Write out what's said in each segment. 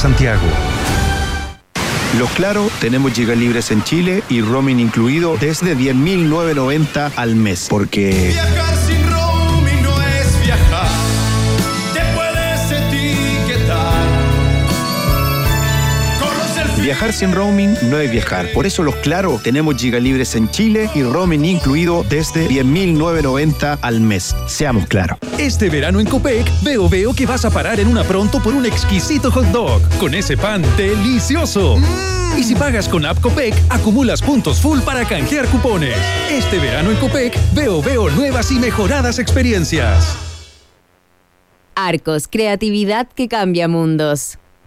Santiago. Los Claro, tenemos gigas libres en Chile y roaming incluido desde 10.990 al mes. Porque... Viajar sin roaming no es viajar. Por eso los Claro tenemos gigas libres en Chile y roaming incluido desde 10.990 al mes. Seamos claros. Este verano en Copec, veo veo que vas a parar en una pronto por un exquisito hot dog con ese pan delicioso. Y si pagas con App Copec, acumulas puntos full para canjear cupones. Este verano en Copec, veo veo nuevas y mejoradas experiencias. Arcos, creatividad que cambia mundos.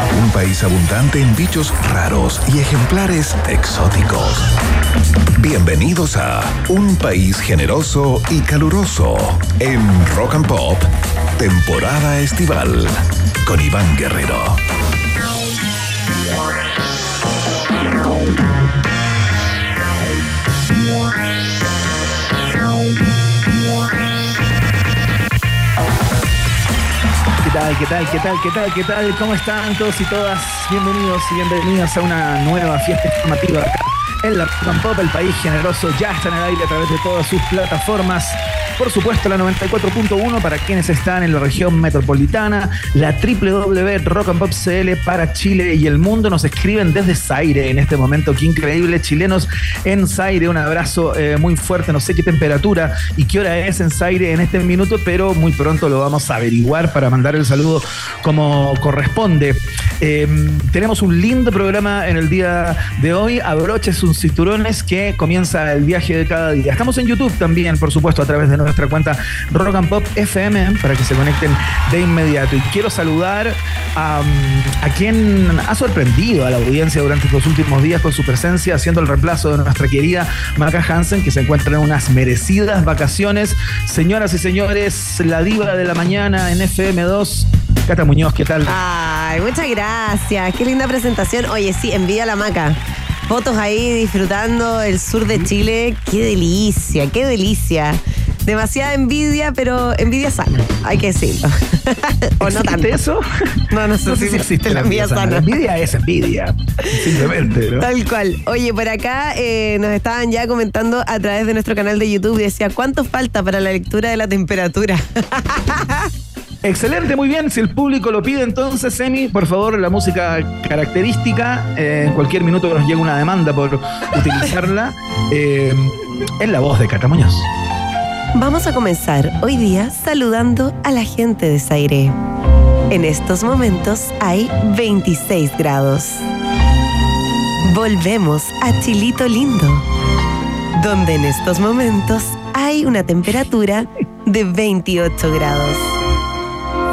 Un país abundante en bichos raros y ejemplares exóticos. Bienvenidos a Un país generoso y caluroso en Rock and Pop, temporada estival, con Iván Guerrero. Tal, qué tal, qué tal, qué tal, qué tal? ¿Cómo están todos y todas? Bienvenidos y bienvenidas a una nueva fiesta informativa en la Rock and Pop, el país generoso ya está en el aire a través de todas sus plataformas. Por supuesto, la 94.1 para quienes están en la región metropolitana, la www Rock and Pop CL para Chile y el mundo. Nos escriben desde Zaire en este momento. Qué increíble, chilenos en Zaire. Un abrazo eh, muy fuerte. No sé qué temperatura y qué hora es en Zaire en este minuto, pero muy pronto lo vamos a averiguar para mandar el saludo como corresponde. Eh, tenemos un lindo programa en el día de hoy. Abroches cinturones que comienza el viaje de cada día. Estamos en YouTube también, por supuesto, a través de nuestra cuenta Rock and Pop FM para que se conecten de inmediato. Y quiero saludar a, a quien ha sorprendido a la audiencia durante estos últimos días con su presencia, haciendo el reemplazo de nuestra querida Maca Hansen, que se encuentra en unas merecidas vacaciones. Señoras y señores, la diva de la mañana en FM2. Cata Muñoz, ¿qué tal? Ay, muchas gracias. Qué linda presentación. Oye, sí, envidia la maca. Fotos ahí disfrutando el sur de Chile. Qué delicia, qué delicia. Demasiada envidia, pero envidia sana, hay que decirlo. o no ¿Existe tanto. eso? No, no sé, No sé si existe la envidia sana. La envidia es envidia, simplemente, ¿no? Tal cual. Oye, por acá eh, nos estaban ya comentando a través de nuestro canal de YouTube. Decía, ¿cuánto falta para la lectura de la temperatura? Excelente, muy bien. Si el público lo pide, entonces, Emi, por favor, la música característica. eh, en cualquier minuto que nos llegue una demanda por utilizarla. eh, en la voz de Cata Muñoz. Vamos a comenzar hoy día saludando a la gente de Zaire. En estos momentos hay 26 grados. Volvemos a Chilito Lindo, donde en estos momentos hay una temperatura de 28 grados.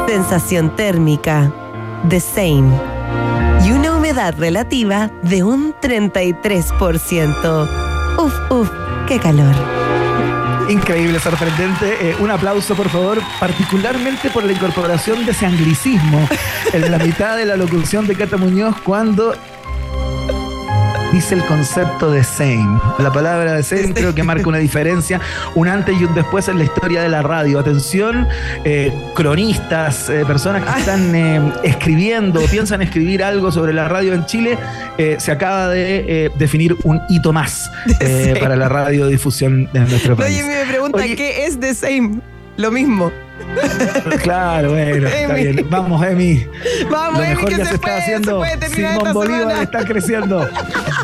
Sensación térmica de same y una humedad relativa de un 33%. Uf, uf, qué calor. Increíble, sorprendente. Eh, un aplauso, por favor, particularmente por la incorporación de ese anglicismo en la mitad de la locución de Cata Muñoz cuando dice el concepto de same. La palabra de same creo que marca una diferencia, un antes y un después en la historia de la radio. Atención, eh, cronistas, eh, personas que están eh, escribiendo o piensan escribir algo sobre la radio en Chile, eh, se acaba de eh, definir un hito más eh, para la radiodifusión de nuestro país. Oye, me pregunta, Oye. ¿qué es The Same? Lo mismo. Claro, bueno, está Emi. bien. Vamos, Emi. Vamos, Lo Emi, mejor que ya se se, está puede, haciendo. se puede Simón Bolívar semana. está creciendo.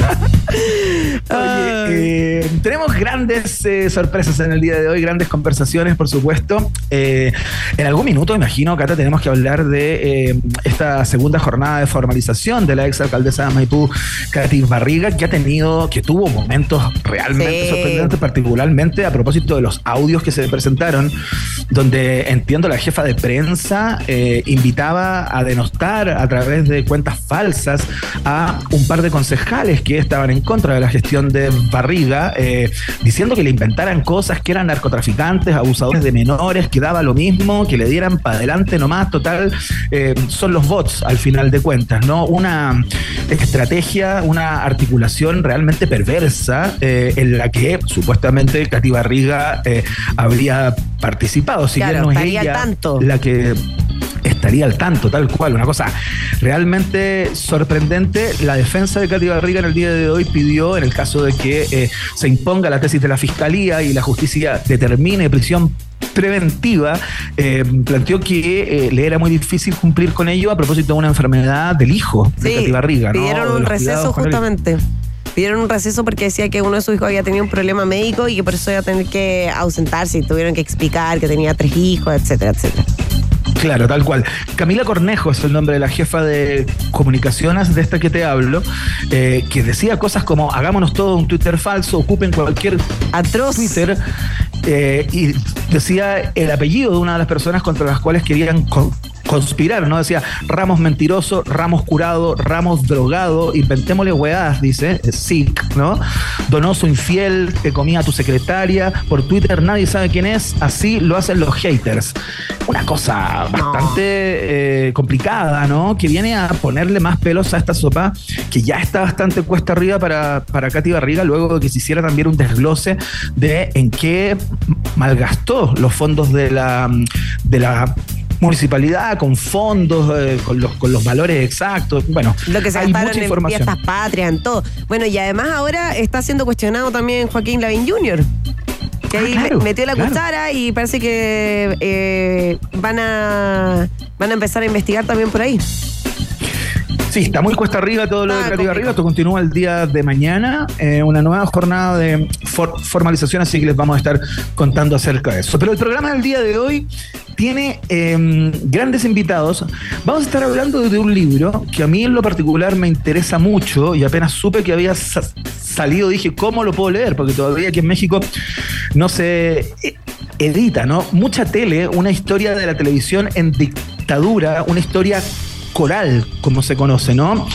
Oye, eh, tenemos grandes eh, sorpresas en el día de hoy, grandes conversaciones, por supuesto. Eh, en algún minuto, imagino, Cata, tenemos que hablar de eh, esta segunda jornada de formalización de la ex alcaldesa de Maipú, Katy Barriga, que ha tenido, que tuvo momentos realmente Sí. sorprendentes, particularmente a propósito de los audios que se presentaron, donde entiendo la jefa de prensa invitaba a denostar a través de cuentas falsas a un par de concejales que estaban en contra de la gestión de Barriga, eh, diciendo que le inventaran cosas que eran narcotraficantes, abusadores de menores, que daba lo mismo, que le dieran para adelante nomás, total, eh, son los bots al final de cuentas, ¿no? Una estrategia, una articulación realmente perversa eh, en la que supuestamente Katy Barriga habría participado, si Claro, bien no es ella tanto. la que estaría al tanto, tal cual, una cosa realmente sorprendente. La defensa de Katy Barriga en el día de hoy pidió, en el caso de que eh, se imponga la tesis de la Fiscalía y la justicia determine prisión preventiva, eh, planteó que eh, le era muy difícil cumplir con ello a propósito de una enfermedad del hijo de Katy Barriga. pidieron un receso justamente. Pidieron un receso porque decía que uno de sus hijos había tenido un problema médico y que por eso iba a tener que ausentarse y tuvieron que explicar que tenía tres hijos, etcétera, etcétera. Claro, tal cual. Camila Cornejo es el nombre de la jefa de comunicaciones de esta que te hablo, eh, que decía cosas como hagámonos todo un Twitter falso, ocupen cualquier Atroz. Twitter, eh, y decía el apellido de una de las personas contra las cuales querían conspirar, ¿no? Decía Ramos mentiroso, Ramos curado, Ramos drogado, inventémosle weadas, dice, eh, Sick, ¿no? Donoso infiel, te comía a tu secretaria, por Twitter nadie sabe quién es, así lo hacen los haters. Una cosa bastante eh, complicada, ¿no? Que viene a ponerle más pelos a esta sopa que ya está bastante cuesta arriba para, para Katy Barriga, luego de que se hiciera también un desglose de en qué malgastó los fondos de la, de la municipalidad con fondos, eh, con, los, con los valores exactos. Bueno, Lo que se hay gastaron mucha en información. fiestas patrias, en todo. Bueno, y además ahora está siendo cuestionado también Joaquín Lavín Jr., que Ah, ahí claro, metió la claro. cuchara y parece que eh, van, a, van a empezar a investigar también por ahí. Sí, está muy cuesta arriba todo lo Ah, de Katy complicado. Barriga. Esto continúa el día de mañana, eh, una nueva jornada de for- formalización, así que les vamos a estar contando acerca de eso. Pero el programa del día de hoy tiene eh, grandes invitados. Vamos a estar hablando de un libro que a mí en lo particular me interesa mucho y apenas supe que había sa- salido dije, ¿cómo lo puedo leer? Porque todavía aquí en México no se eh, edita, ¿no? Mucha tele, una historia de la televisión en dictadura, una historia coral, como se conoce, ¿no?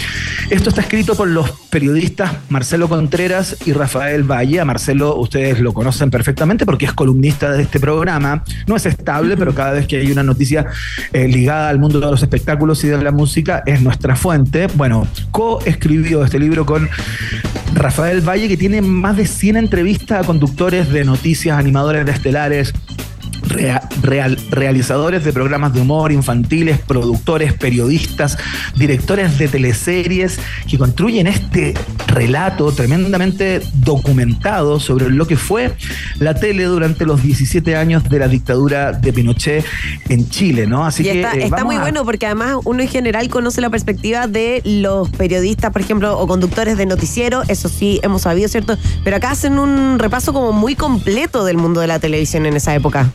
Esto está escrito por los periodistas Marcelo Contreras y Rafael Valle. A Marcelo ustedes lo conocen perfectamente porque es columnista de este programa. No es estable, pero cada vez que hay una noticia eh, ligada al mundo de los espectáculos y de la música es nuestra fuente. Bueno, co-escribió este libro con Rafael Valle, que tiene más de 100 entrevistas a conductores de noticias, animadores de estelares, rea- real- realizadores de programas de humor infantiles, productores, periodistas, directores de teleseries que construyen este relato tremendamente documentado sobre lo que fue la tele durante los 17 años de la dictadura de Pinochet en Chile, ¿no? Así y que está, eh, está muy a- bueno porque además uno en general conoce la perspectiva de los periodistas, por ejemplo, o conductores de noticiero, eso sí hemos sabido, ¿cierto? Pero acá hacen un repaso como muy completo del mundo de la televisión en esa época.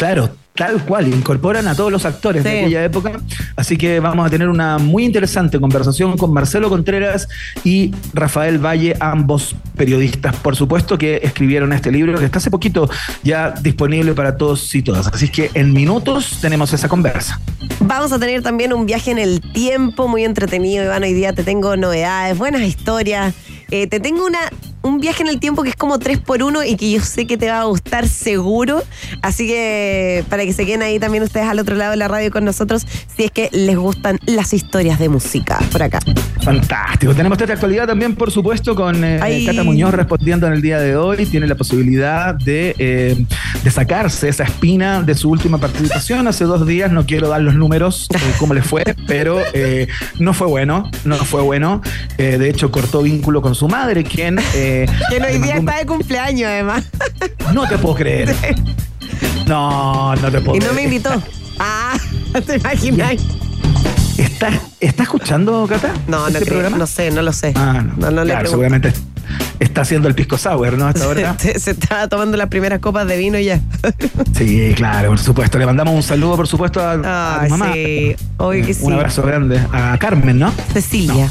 Claro, tal cual, incorporan a todos los actores de aquella época. Así que vamos a tener una muy interesante conversación con Marcelo Contreras y Rafael Valle, ambos periodistas, por supuesto, que escribieron este libro que está hace poquito ya disponible para todos y todas. Así que en minutos tenemos esa conversa. Vamos a tener también un viaje en el tiempo muy entretenido, Iván. Hoy día te tengo novedades, buenas historias. Eh, te tengo una, un viaje en el tiempo que es como 3 por 1 y que yo sé que te va a gustar seguro. Así que para que se queden ahí también ustedes al otro lado de la radio con nosotros, si es que les gustan las historias de música por acá. Fantástico. Tenemos esta actualidad también, por supuesto, con eh. Cata Muñoz respondiendo en el día de hoy. Tiene la posibilidad de, eh, de sacarse esa espina de su última participación. Hace dos días, no quiero dar los números, eh, cómo le fue, pero eh, no fue bueno. No fue bueno. Eh, de hecho, cortó vínculo con su madre, quien. Que hoy le día está de cumpleaños además. No te puedo creer. No, no te puedo Y no me creer. invitó. Ah, ¿te imaginas? ¿Está, ¿Está escuchando, Cata? No, no este creo, programa? no sé, no lo sé. Ah, no. No, no le claro, pregunto. seguramente está haciendo el pisco sour, ¿no? Hasta ahora. Se, se estaba tomando las primeras copas de vino ya. Sí, claro, por supuesto. Le mandamos un saludo, por supuesto, a, a Ay, tu mamá. sí. Que Eh, sí. Un abrazo grande. A Carmen, ¿no? Cecilia.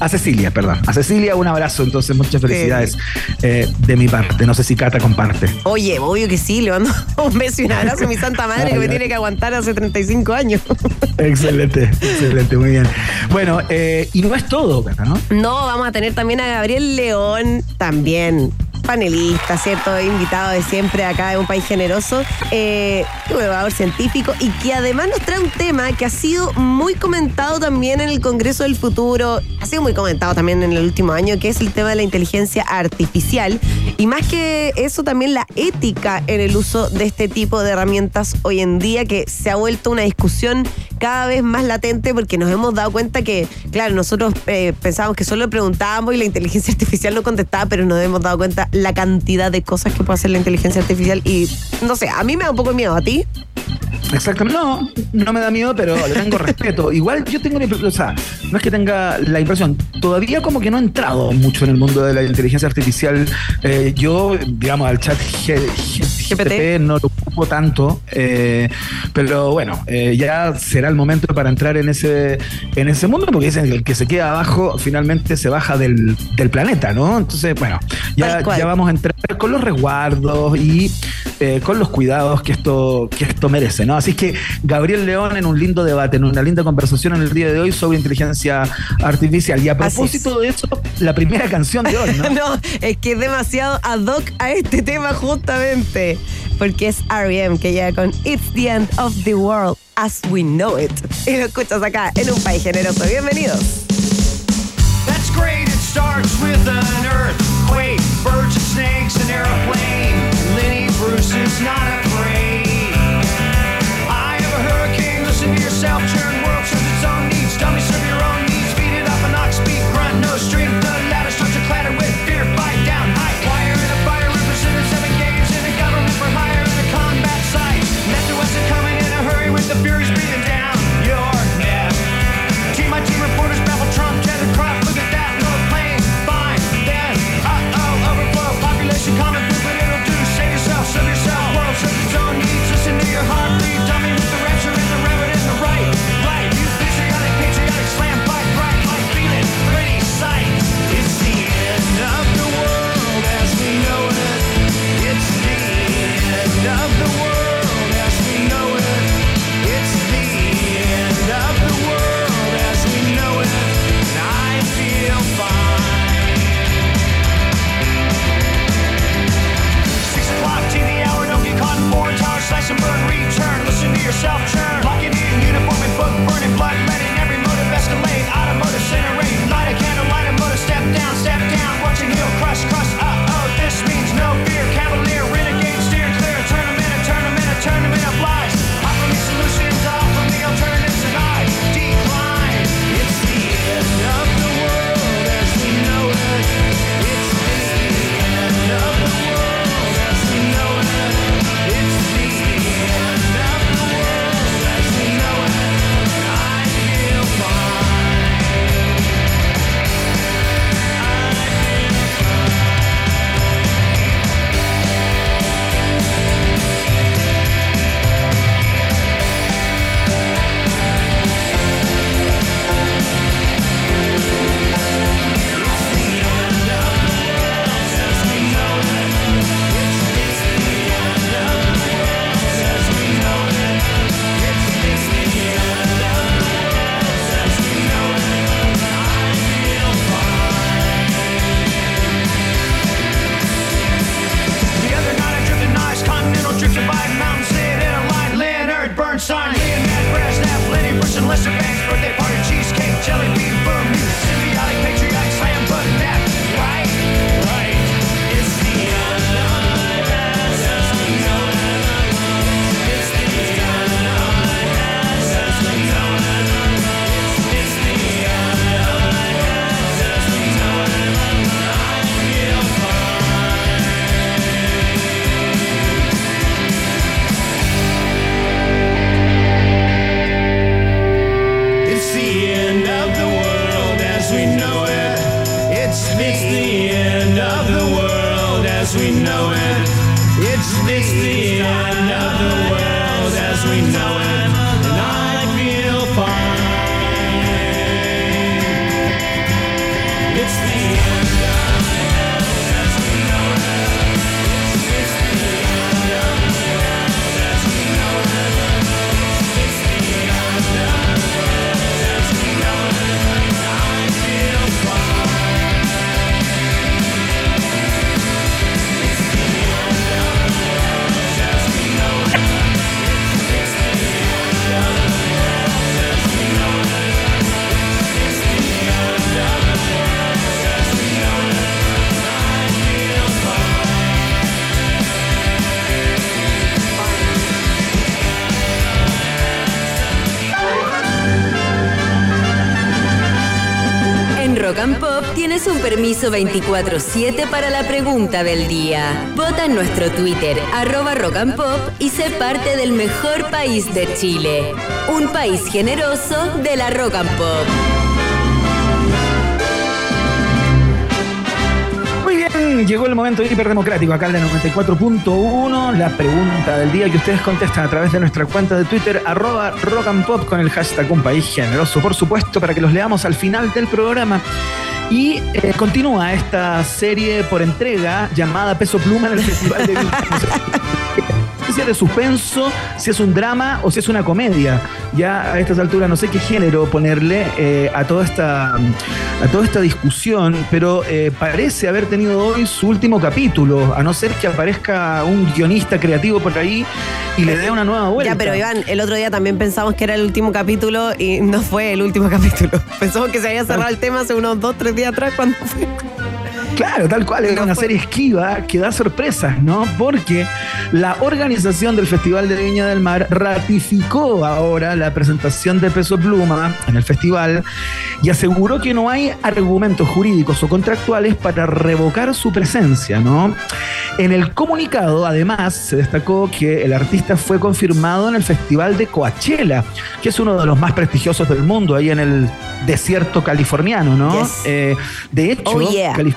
A Cecilia, perdón. A Cecilia, un abrazo. Entonces, muchas felicidades eh, de mi parte. No sé si Cata comparte. Oye, obvio que sí, le mando un beso y un abrazo a mi santa madre que me tiene que aguantar hace 35 años. Excelente, excelente, muy bien. Bueno, eh, y no es todo, Cata, ¿no? No, vamos a tener también a Gabriel León, también panelista, ¿cierto? Invitado de siempre acá de un país generoso, eh, divulgador científico y que además nos trae un tema que ha sido muy comentado también en el Congreso del Futuro, ha sido muy comentado también en el último año, que es el tema de la inteligencia artificial y más que eso también la ética en el uso de este tipo de herramientas hoy en día que se ha vuelto una discusión cada vez más latente porque nos hemos dado cuenta que, claro, nosotros eh, pensábamos que solo preguntábamos y la inteligencia artificial no contestaba, pero nos hemos dado cuenta la cantidad de cosas que puede hacer la inteligencia artificial y no sé, a mí me da un poco de miedo, ¿a ti? Exactamente. No, no me da miedo, pero le tengo respeto. Igual yo tengo o sea, no es que tenga la impresión, todavía como que no he entrado mucho en el mundo de la inteligencia artificial. Eh, yo, digamos, al chat GPT no lo ocupo tanto, eh, pero bueno, eh, ya será el momento para entrar en ese, en ese mundo, porque dicen que el que se queda abajo finalmente se baja del, del planeta, ¿no? Entonces, bueno, ya, ya vamos a entrar con los resguardos y eh, con los cuidados que esto, que esto merece, ¿no? Así que Gabriel León en un lindo debate, en una linda conversación en el día de hoy sobre inteligencia artificial. Y a propósito de eso, la primera canción de hoy, ¿no? No, es que es demasiado ad hoc a este tema justamente, porque es R.E.M. que llega con It's the End of the World as We Know It. Y lo escuchas acá en un país generoso. Bienvenidos. That's great, it starts with an earthquake, birds and snakes, an airplane. Lenny Bruce is not afraid. I have a hurricane, listen to yourself, churn burn, return, listen to yourself churn. Locking in uniform and book, burning blood, letting every motive escalate. Automotive centering, light a candle, light a motor, step down, step down, watching heel crush, crush, permiso 24-7 para la pregunta del día. Vota en nuestro Twitter, arroba rock pop, y sé parte del mejor país de Chile. Un país generoso de la rock and pop. Muy bien, llegó el momento hiperdemocrático acá en la 94.1. La pregunta del día que ustedes contestan a través de nuestra cuenta de Twitter, arroba rock pop con el hashtag un país generoso, por supuesto, para que los leamos al final del programa. Y eh, continúa esta serie por entrega llamada Peso Pluma en el Festival de Viña. Si es de suspenso, si es un drama o si es una comedia. Ya a estas alturas no sé qué género ponerle eh, a, toda esta, a toda esta discusión, pero eh, parece haber tenido hoy su último capítulo, a no ser que aparezca un guionista creativo por ahí y le dé una nueva vuelta. Ya, pero Iván, el otro día también pensamos que era el último capítulo y no fue el último capítulo. Pensamos que se había cerrado el tema hace unos dos, tres días atrás cuando fue. Claro, tal cual, era No una fue. serie esquiva que da sorpresas, ¿no? Porque la organización del Festival de Viña del Mar ratificó ahora la presentación de Peso Pluma en el festival y aseguró que no hay argumentos jurídicos o contractuales para revocar su presencia, ¿no? En el comunicado, además, se destacó que el artista fue confirmado en el Festival de Coachella, que es uno de los más prestigiosos del mundo, ahí en el desierto californiano, ¿no? Yes. Eh, de hecho, Oh, yeah. Calif-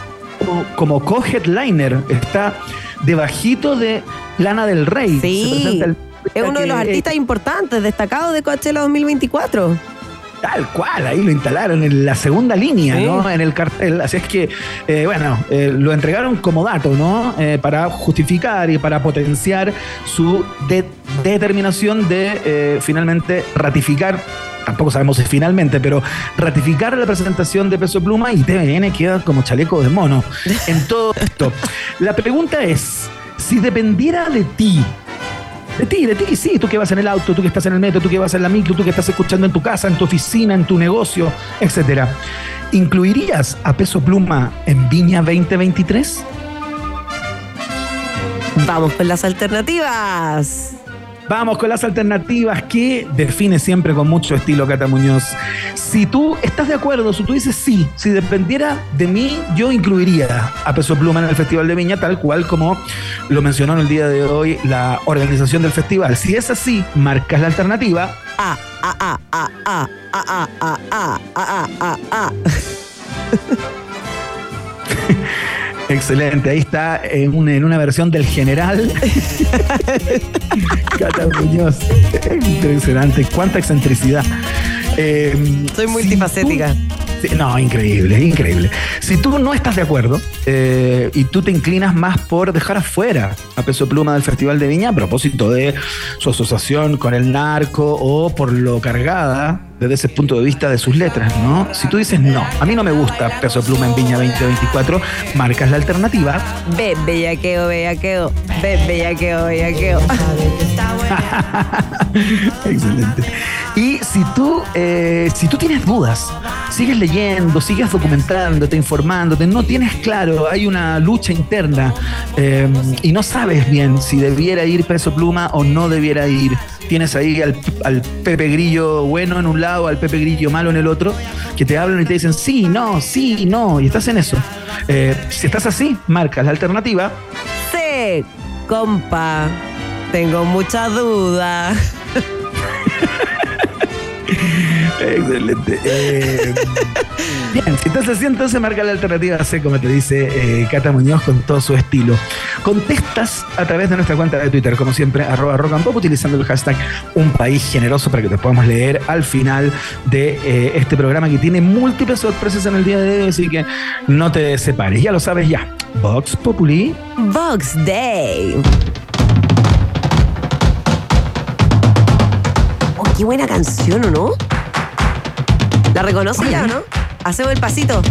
como, como co-headliner, está debajito de Lana del Rey. Sí. El- Es uno de los artistas importantes, destacados de Coachella 2024. Tal cual, ahí lo instalaron en la segunda línea, Sí. ¿no? En el cartel. Así es que, eh, bueno, eh, lo entregaron como dato, ¿no? Eh, para justificar y para potenciar su de- determinación de finalmente ratificar. Tampoco sabemos si finalmente, pero ratificar la presentación de Peso Pluma y TVN queda como chaleco de mono en todo esto. La pregunta es: si dependiera de ti, de ti, de ti, sí, tú que vas en el auto, tú que estás en el metro, tú que vas en la micro, tú que estás escuchando en tu casa, en tu oficina, en tu negocio, etcétera. ¿Incluirías a Peso Pluma en Viña 2023? Vamos con las alternativas. Vamos con las alternativas que define siempre con mucho estilo Cata Muñoz. Si tú estás de acuerdo, si tú dices sí, si dependiera de mí, yo incluiría a Peso Pluma en el Festival de Viña, tal cual como lo mencionó en el día de hoy la organización del festival. Si es así, marcas la alternativa Ah, ah, ah, ah, ah, ah, ah, ah, ah, ah, ah, ah. Excelente, ahí está en una, en una versión del general. Cata Muñoz. Impresionante, cuánta excentricidad. Eh, Soy si multifacética. tú- no, increíble, increíble. Si tú no estás de acuerdo eh, y tú te inclinas más por dejar afuera a Peso Pluma del Festival de Viña a propósito de su asociación con el narco o por lo cargada desde ese punto de vista de sus letras, ¿no? Si tú dices no, a mí no me gusta Peso Pluma en Viña 2024, marcas la alternativa Ve, bellaqueo, bellaqueo. Ve, bellaqueo, bellaqueo. Excelente. Y si tú, eh, si tú tienes dudas, sigues leyendo, sigues documentándote, informándote, no tienes claro, hay una lucha interna eh, y no sabes bien si debiera ir Peso Pluma o no debiera ir. Tienes ahí al, al Pepe Grillo bueno en un lado, al Pepe Grillo malo en el otro, que te hablan y te dicen sí, no, sí, no, y estás en eso. Eh, si estás así, marcas la alternativa Sí, compa. Tengo mucha duda. Excelente. Eh, bien, si estás así, entonces marca la alternativa C, como te dice eh, Cata Muñoz, con todo su estilo. Contestas a través de nuestra cuenta de Twitter, como siempre, arroba rock and pop, utilizando el hashtag Un País Generoso para que te podamos leer al final de eh, este programa que tiene múltiples sorpresas en el día de hoy, así que no te separes. Ya lo sabes ya. Vox Populi. Vox Day. Oh, qué buena canción, ¿o no? ¿La reconoce ya no? Hacemos el pasito.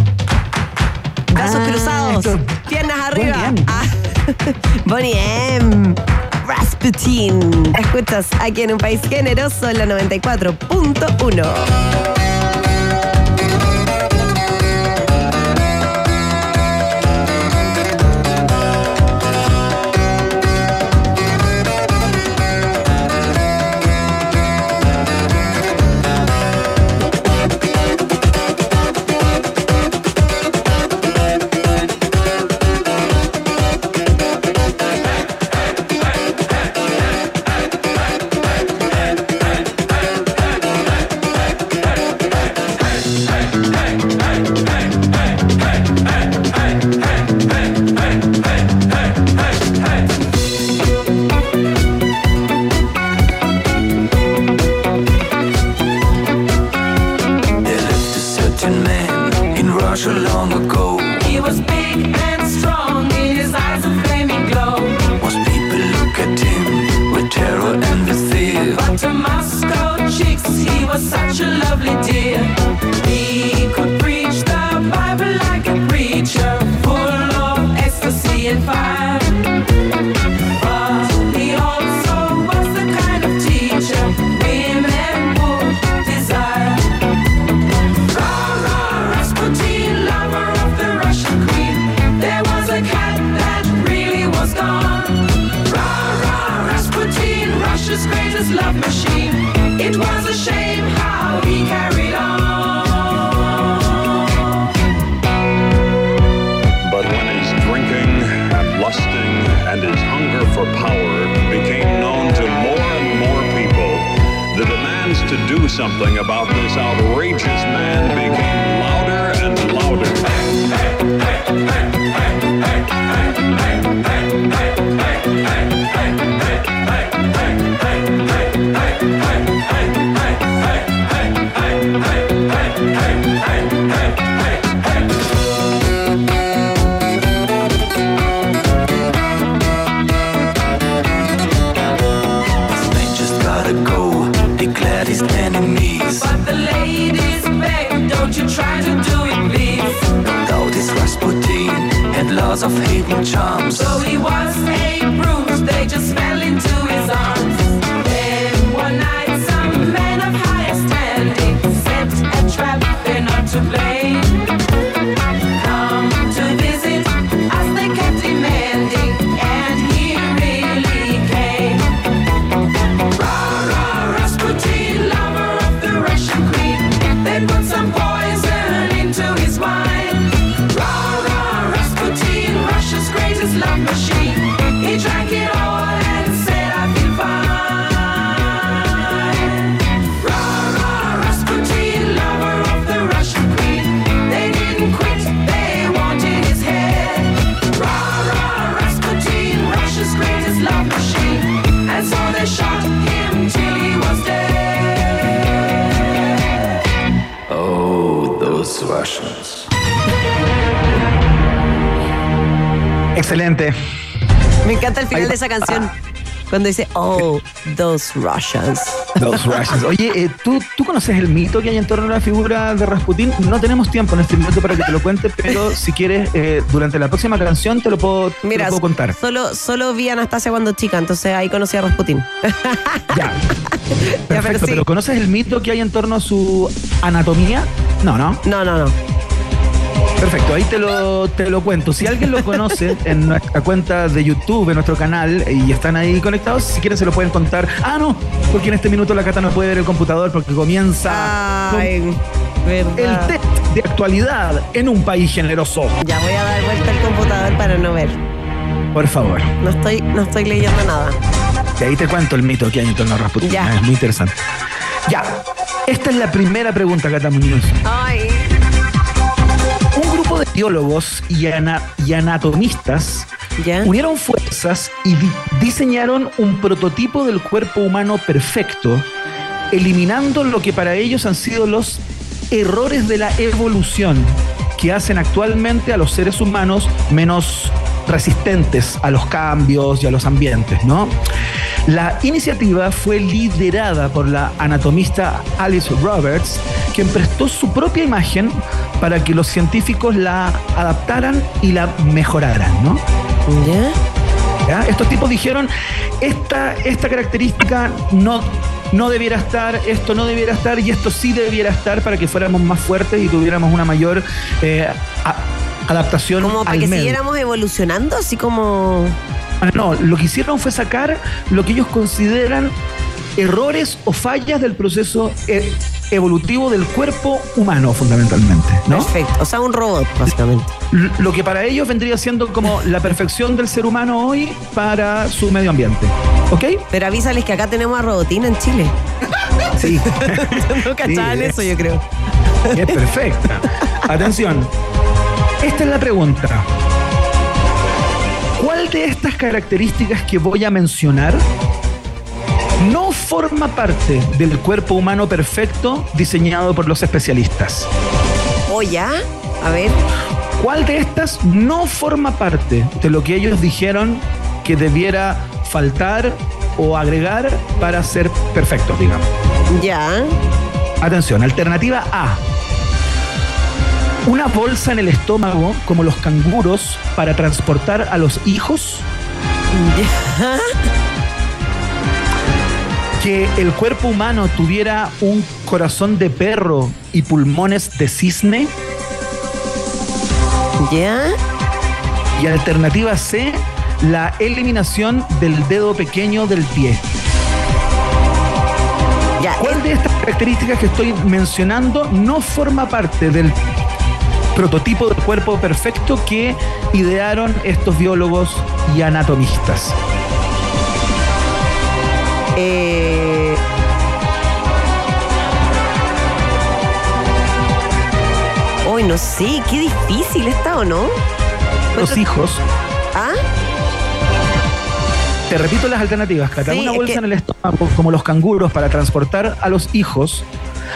Brazos Ah, cruzados. esto- Piernas Bonnie arriba. M. Ah. Bonnie M. Rasputin. Escuchas aquí en un país generoso en la 94.1. encanta el final de esa canción. Cuando dice, oh, those Russians. Los Russians. Oye, eh, ¿tú, ¿tú conoces el mito que hay en torno a la figura de Rasputín? No tenemos tiempo en este minuto para que te lo cuente, pero si quieres, eh, durante la próxima canción te lo puedo, te lo Mira, puedo contar. solo, solo vi a Anastasia cuando chica, entonces ahí conocí a Rasputin. Ya. pero Perfecto, sí. pero ¿conoces el mito que hay en torno a su anatomía? No, no. No, no, no. Perfecto, ahí te lo, te lo cuento. Si alguien lo conoce en nuestra cuenta de YouTube, en nuestro canal, y están ahí conectados, si quieren se lo pueden contar. Ah, no, porque en este minuto la Cata no puede ver el computador porque comienza con Ay, el test de actualidad en un país generoso. Ya voy a dar vuelta al computador para no ver. Por favor. No estoy, no estoy leyendo nada. Y ahí te cuento el mito que hay en torno a Rasputin. Ya. Es muy interesante. Ya. Esta es la primera pregunta, Cata Muñoz. Ay. Biólogos y, ana- y anatomistas ¿Ya? unieron fuerzas y di- diseñaron un prototipo del cuerpo humano perfecto, eliminando lo que para ellos han sido los errores de la evolución que hacen actualmente a los seres humanos menos resistentes a los cambios y a los ambientes, ¿no? La iniciativa fue liderada por la anatomista Alice Roberts, quien prestó su propia imagen para que los científicos la adaptaran y la mejoraran, ¿no? ¿Ya? ¿Ya? Estos tipos dijeron, esta, esta característica no, no debiera estar, esto no debiera estar y esto sí debiera estar para que fuéramos más fuertes y tuviéramos una mayor eh, a- adaptación Como para al que medio. siguiéramos evolucionando, así como. Ah, No, lo que hicieron fue sacar lo que ellos consideran errores o fallas del proceso e- evolutivo del cuerpo humano, fundamentalmente, ¿no? Perfecto. O sea, un robot, básicamente. Lo que para ellos vendría siendo como la perfección del ser humano hoy para su medio ambiente. ¿Ok? Pero avísales que acá tenemos a Robotina en Chile. Sí. no cachaban Sí, es- eso, yo creo. Es perfecta. Atención. Esta es la pregunta. ¿Cuál de estas características que voy a mencionar no forma parte del cuerpo humano perfecto diseñado por los especialistas? ¿O ya? A ver. ¿Cuál de estas no forma parte de lo que ellos dijeron que debiera faltar o agregar para ser perfectos, digamos? Ya. Atención, alternativa A. Una bolsa en el estómago, como los canguros, para transportar a los hijos. Que el cuerpo humano tuviera un corazón de perro y pulmones de cisne. ¿Ya? Y alternativa C, la eliminación del dedo pequeño del pie. Ya. ¿Cuál de estas características que estoy mencionando no forma parte del prototipo del cuerpo perfecto que idearon estos biólogos y anatomistas? Eh, Uy, no sé, qué difícil está o no. Los hijos, ¿Ah? te repito las alternativas, Cata. Sí, Una bolsa que- en el estómago, como los canguros, para transportar a los hijos.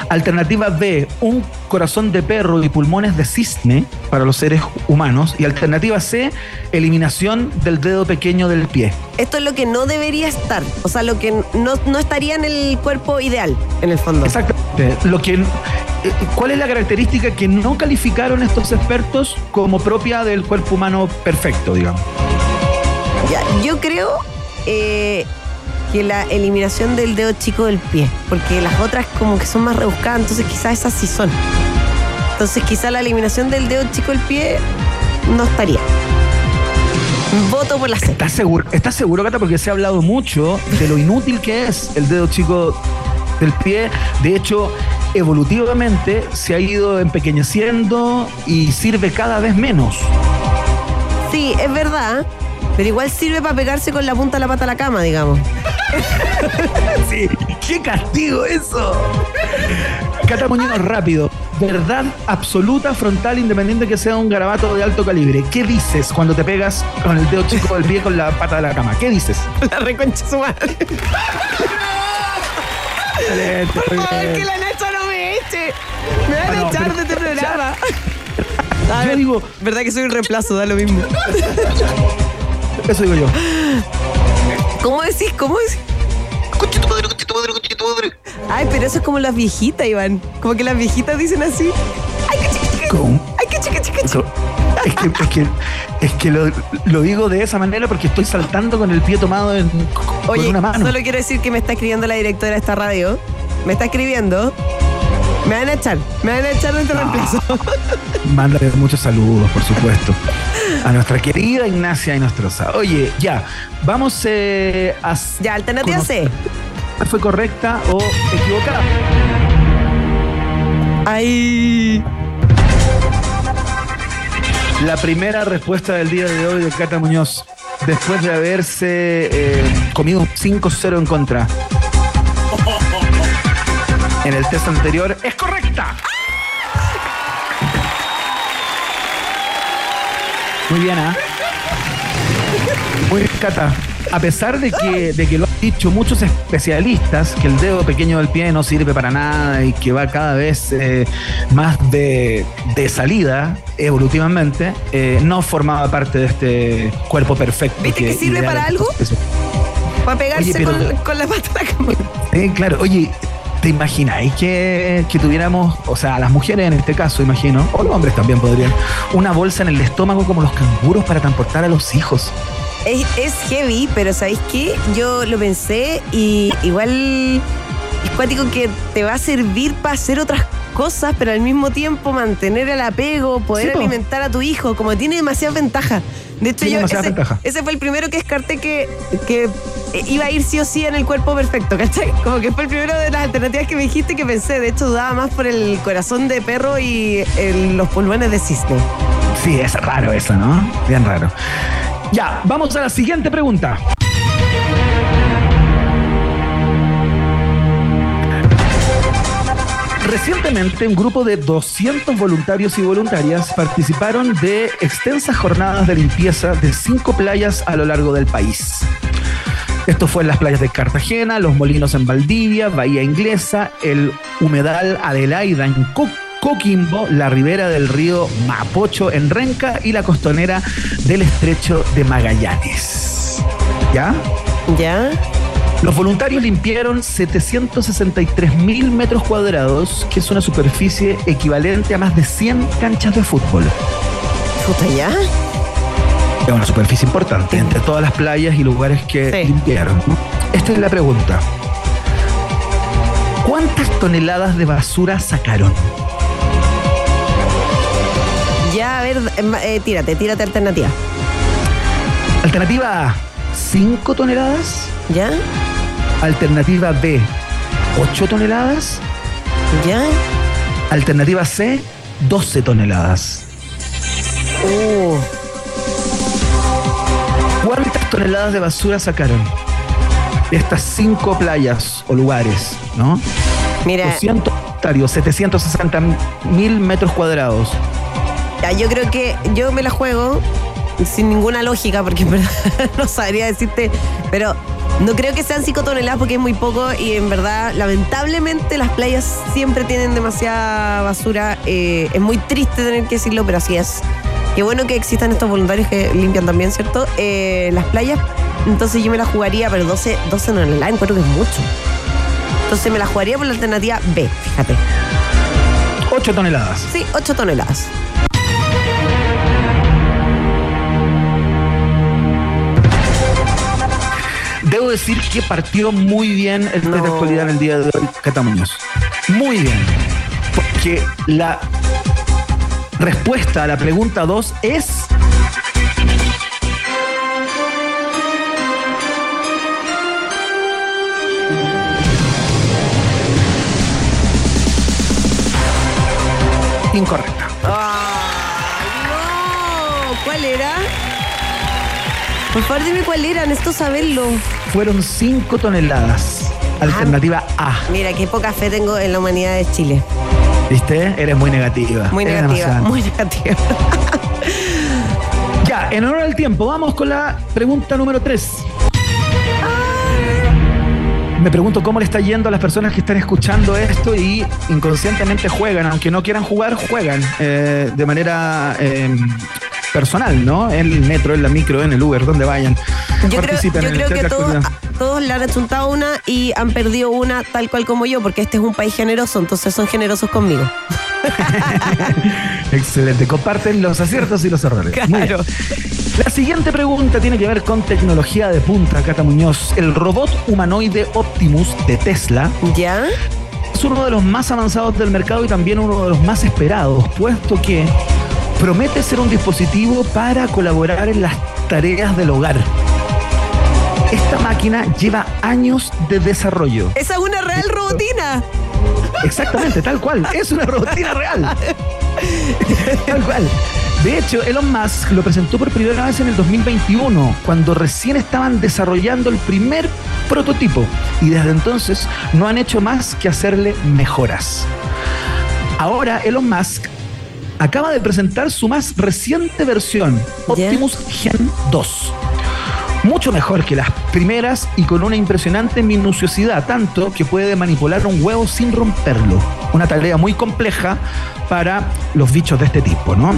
Alternativa B, un corazón de perro y pulmones de cisne para los seres humanos. Y alternativa C, eliminación del dedo pequeño del pie. Esto es lo que no debería estar. O sea, lo que no, no estaría en el cuerpo ideal, en el fondo. Exactamente. Lo que, eh, ¿Cuál es la característica que no calificaron estos expertos como propia del cuerpo humano perfecto, digamos? Ya, yo creo eh, que la eliminación del dedo chico del pie, porque las otras como que son más rebuscadas, entonces quizás esas sí son. Entonces quizás la eliminación del dedo chico del pie no estaría. Voto por la C. ¿Estás seguro, ¿Estás seguro, Cata? Porque se ha hablado mucho de lo inútil que es el dedo chico del pie. De hecho, evolutivamente se ha ido empequeñeciendo y sirve cada vez menos. Sí, es verdad, pero igual sirve para pegarse con la punta de la pata a la cama, digamos. Sí, qué castigo eso. Cata Muñoz, rápido. Verdad absoluta, frontal, independiente que sea un garabato de alto calibre. ¿Qué dices cuando te pegas con el dedo chico del pie con la pata de la cama? ¿Qué dices? La reconcha su madre. Excelente, muy bien. la Nacho no me eche. Me van Ah, a no, echar de este programa. A Yo ver, digo, verdad que soy un reemplazo, da lo mismo. eso digo yo. ¿Cómo decís? ¿Cómo decís? Ay, pero eso es como las viejitas, Iván. Como que las viejitas dicen así. Ay, qué chica. Ay, qué chica, chica, Es que, es que, es que lo, lo digo de esa manera porque estoy saltando con el pie tomado en, con Oye, una mano. solo quiero decir que me está escribiendo la directora de esta radio. Me está escribiendo. Me van a echar. Me van a echar de este reemplazo. Mándale muchos saludos, por supuesto. A nuestra querida Ignacia Inostroza. Oye, ya, vamos eh, a... Ya, alternativa C. ¿Fue correcta o equivocada? Ay. La primera respuesta del día de hoy de Cata Muñoz, después de haberse eh, comido un 5-0 en contra. En el test anterior, es correcta. Muy bien, ¿ah? Muy bien, Cata. A pesar de que, de que lo han dicho muchos especialistas, que el dedo pequeño del pie no sirve para nada y que va cada vez eh, más de, de salida evolutivamente, eh, no formaba parte de este cuerpo perfecto. ¿Viste que sirve para algo? Para pegarse Oye, pero- con, con la pata a la cama. Eh, claro, oye, ¿te imagináis que, que tuviéramos, o sea, las mujeres en este caso, imagino, o los hombres también podrían, una bolsa en el estómago como los canguros para transportar a los hijos? Es, es heavy, pero ¿sabéis qué? Yo lo pensé y igual es cuático que te va a servir para hacer otras cosas, pero al mismo tiempo mantener el apego, poder Sí, po. alimentar a tu hijo, como tiene demasiadas ventajas. De hecho, yo ese, fue el primero que descarté que, que iba a ir sí o sí en el cuerpo perfecto, ¿cachai? Como que fue el primero de las alternativas que me dijiste que pensé. De hecho, dudaba más por el corazón de perro y el- los pulmones de cisne. Sí, es raro eso, ¿no? Bien raro. Ya, vamos a la siguiente pregunta. Recientemente, un grupo de 200 voluntarios y voluntarias participaron de extensas jornadas de limpieza de cinco playas a lo largo del país. Esto fue en las playas de Cartagena, Los Molinos en Valdivia, Bahía Inglesa, el humedal Adelaida en Co- Coquimbo, la ribera del río Mapocho en Renca y la costonera del estrecho de Magallanes. ¿Ya? ¿Ya? Los voluntarios limpiaron 763 mil metros cuadrados, que es una superficie equivalente a más de 100 canchas de fútbol. Puta, ¿ya? Es una superficie importante entre todas las playas y lugares que Sí. limpiaron. Esta es la pregunta. ¿Cuántas toneladas de basura sacaron? Ya, a ver, em, eh, tírate, tírate alternativa. Alternativa A, 5 toneladas. ¿Ya? Alternativa B, 8 toneladas. ¿Ya? Alternativa C, 12 toneladas. Uh, ¿Cuántas toneladas de basura sacaron? De estas cinco playas o lugares, ¿no? mira, 200 hectáreas, 760 mil metros cuadrados. ya, yo creo que yo me la juego sin ninguna lógica, porque en verdad no sabría decirte, pero no creo que sean 5 toneladas porque es muy poco y en verdad, lamentablemente, las playas siempre tienen demasiada basura. Eh, es muy triste tener que decirlo, pero así es. Qué bueno que existan estos voluntarios que limpian también, ¿cierto? Eh, las playas. Entonces yo me la jugaría, pero 12, 12 toneladas encuentro que es mucho. Entonces me la jugaría por la alternativa B, fíjate. 8 toneladas. Sí, 8 toneladas. Decir que partió muy bien el test de No. actualidad en el día de hoy, Cata Muñoz. Muy bien. Porque la respuesta a la pregunta 2 es. Incorrecta. ¡Ay, no! ¿Cuál era? Por favor, dime cuál era, necesito saberlo. Fueron 5 toneladas. Alternativa A. Mira, qué poca fe tengo en la humanidad de Chile. ¿Viste? Eres muy negativa. Muy Eres negativa, demasiado. muy negativa. Ya, en honor al tiempo, vamos con la pregunta número 3. Me pregunto cómo le está yendo a las personas que están escuchando esto y inconscientemente juegan, aunque no quieran jugar, juegan eh, de manera eh, personal, ¿no? En el metro, en la micro, en el Uber, donde vayan. Yo creo, yo en el creo test que todos, le han achuntado una y han perdido una tal cual como yo, porque este es un país generoso, entonces son generosos conmigo. Excelente. Comparten los aciertos y los errores. Muy bien. La siguiente pregunta tiene que ver con tecnología de punta, Cata Muñoz. El robot humanoide Optimus de Tesla ¿Ya? es uno de los más avanzados del mercado y también uno de los más esperados, puesto que promete ser un dispositivo para colaborar en las tareas del hogar. Esta máquina lleva años de desarrollo. Esa es una real robotina. Exactamente, tal cual. Es una robotina real. Tal cual. De hecho, Elon Musk lo presentó por primera vez en el 2021, cuando recién estaban desarrollando el primer prototipo. Y desde entonces no han hecho más que hacerle mejoras. Ahora Elon Musk acaba de presentar su más reciente versión. Optimus Gen 2 mucho mejor que las primeras y con una impresionante minuciosidad, tanto que puede manipular un huevo sin romperlo. Una tarea muy compleja para los bichos de este tipo, ¿no?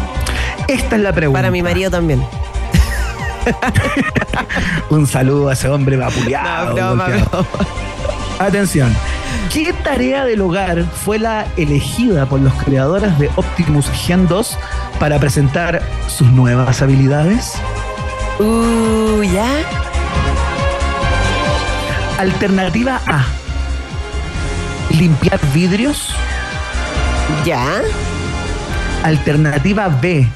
Esta es la pregunta. Para mi marido también. Un saludo a ese hombre vapuleado. No. Atención. ¿Qué tarea del hogar fue la elegida por los creadores de Optimus Gen 2 para presentar sus nuevas habilidades? Uh, ¿ya? Alternativa A. Limpiar vidrios. ¿Ya? Alternativa B.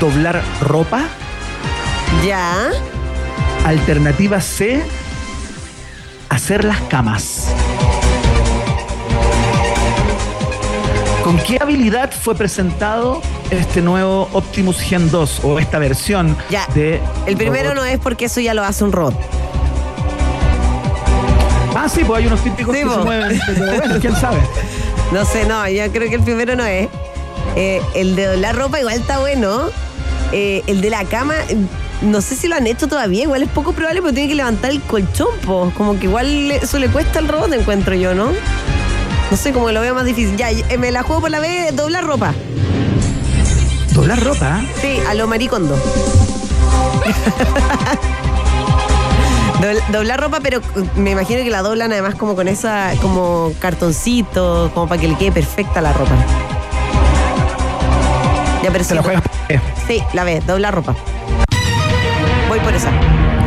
Doblar ropa. ¿Ya? Alternativa C. Hacer las camas. ¿Con qué habilidad fue presentado este nuevo Optimus Gen 2 o esta versión Ya. de El primero no es porque eso ya lo hace un robot. Ah, sí, pues hay unos típicos Sí, que se po. mueven. pero bueno, quién sabe. No sé, no, yo creo que el primero no es. Eh, el de doblar ropa igual está bueno. Eh, el de la cama, mm, no sé si lo han hecho todavía, igual es poco probable porque tiene que levantar el colchón, po. como que igual le- eso le cuesta al robot, encuentro yo, ¿no? No sé, como que lo veo más difícil. Ya, eh, me la juego por la B, doblar ropa. Doblar ropa. Sí, a lo maricondo. Dobl- doblar ropa, pero me imagino que la doblan además como con esa, como cartoncito, como para que le quede perfecta la ropa. Ya, pero Se sí, la juegas. eh, sí, la ves, doblar ropa. Voy por esa,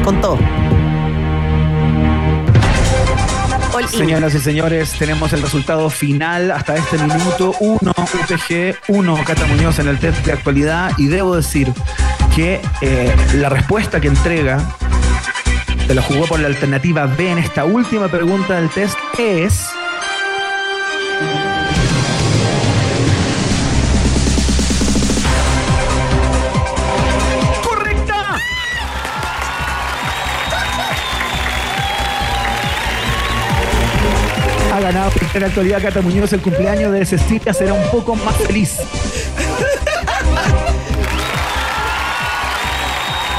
con todo. All in. Señoras y señores, tenemos el resultado final hasta este minuto. 1 UPG, 1 Cata Muñoz en el test de actualidad. Y debo decir que eh, la respuesta que entrega se la jugó por la alternativa B en esta última pregunta del test es. Ganado en la actualidad Cata Muñoz el cumpleaños de Cecilia será un poco más feliz.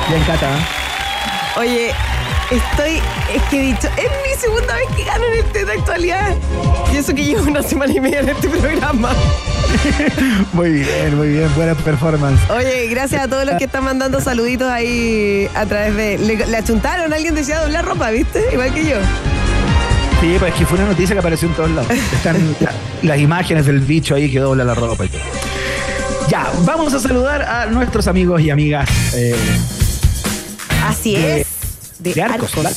Bien, Cata. ¿eh? Oye, estoy, es que he dicho, es mi segunda vez que gano en el de actualidad. Y eso que llevo una semana y media en este programa. Muy bien, muy bien, buena performance. Oye, gracias a todos los que están mandando saluditos ahí a través de. Le, le achuntaron, alguien decía doblar ropa, ¿viste? Igual que yo. Sí, pues es que fue una noticia que apareció en todos lados. Están la- las imágenes del bicho ahí que dobla la ropa y todo. Ya, vamos a saludar a nuestros amigos y amigas. eh, Así De- es. De, de Arcos, hola.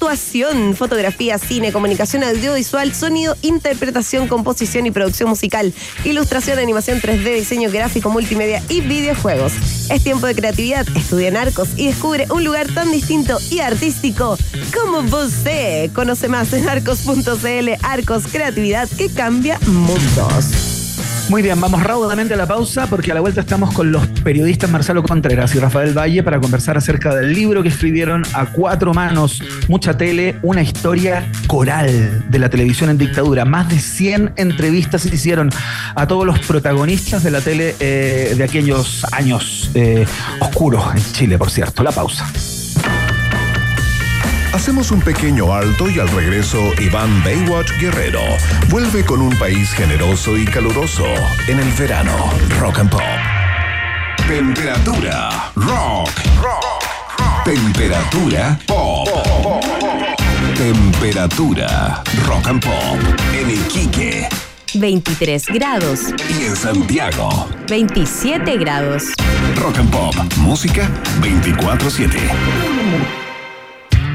Actuación, fotografía, cine, comunicación audiovisual, sonido, interpretación, composición y producción musical, ilustración, animación 3D, diseño gráfico, multimedia y videojuegos. Es tiempo de creatividad. Estudia en Arcos y descubre un lugar tan distinto y artístico como você. Conoce más en arcos.cl. Arcos, creatividad que cambia mundos. Muy bien, vamos raudamente a la pausa porque a la vuelta estamos con los periodistas Marcelo Contreras y Rafael Valle para conversar acerca del libro que escribieron a cuatro manos, mucha tele, una historia coral de la televisión en dictadura. Más de 100 entrevistas se hicieron a todos los protagonistas de la tele eh, de aquellos años eh, oscuros en Chile, por cierto. La pausa. Hacemos un pequeño alto y al regreso Iván Baywatch Guerrero vuelve con un país generoso y caluroso en el verano Rock and Pop. Temperatura rock. Temperatura pop. Temperatura rock and pop en Iquique 23 grados, y en Santiago. 27 grados. Rock and Pop, música 24/7.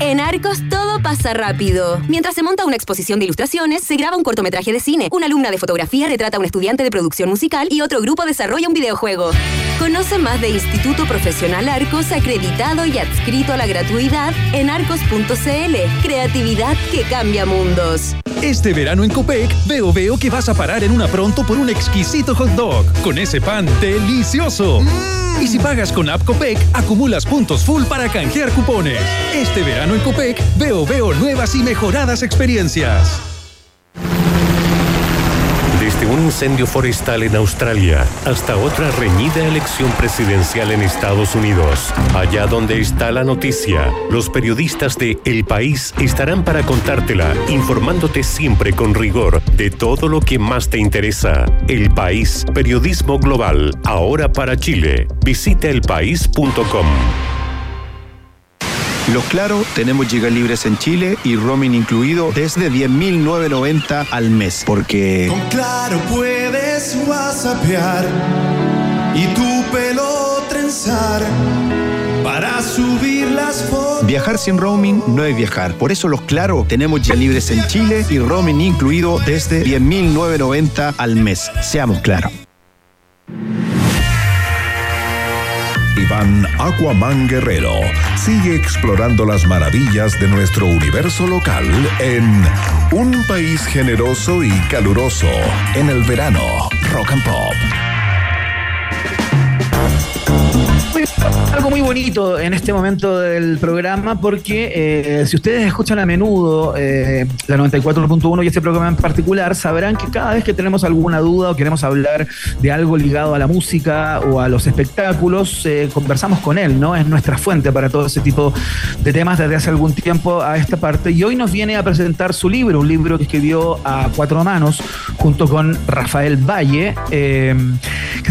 En Arcos todo pasa rápido. Mientras se monta una exposición de ilustraciones, se graba un cortometraje de cine. Una alumna de fotografía retrata a un estudiante de producción musical y otro grupo desarrolla un videojuego. Conoce más de Instituto Profesional Arcos acreditado y adscrito a la gratuidad en arcos.cl. Creatividad que cambia mundos. Este verano en Copec, veo veo que vas a parar en una pronto por un exquisito hot dog con ese pan delicioso. Y si pagas con App Copec, acumulas puntos full para canjear cupones. Este verano en Copec, veo veo nuevas y mejoradas experiencias. Desde un incendio forestal en Australia hasta otra reñida elección presidencial en Estados Unidos. Allá donde está la noticia, los periodistas de El País estarán para contártela, informándote siempre con rigor de todo lo que más te interesa. El País, periodismo global, ahora para Chile. Visita elpaís.com. Los Claro, tenemos gigas libres en Chile y roaming incluido desde 10.990 al mes. Porque Con claro puedes whatsappear y tu pelo trenzar para subir las fotos. viajar sin roaming no es viajar. Por eso los Claro, tenemos gigas libres en Chile y roaming incluido desde 10.990 al mes. Seamos claros. Iván Aquaman Guerrero sigue explorando las maravillas de nuestro universo local en Un país generoso y caluroso en el verano Rock and Pop. Algo muy bonito en este momento del programa porque eh, si ustedes escuchan a menudo eh, la 94.1 y este programa en particular, sabrán que cada vez que tenemos alguna duda o queremos hablar de algo ligado a la música o a los espectáculos, eh, conversamos con él, ¿no? Es nuestra fuente para todo ese tipo de temas desde hace algún tiempo a esta parte y hoy nos viene a presentar su libro, un libro que escribió a cuatro manos junto con Rafael Valle, que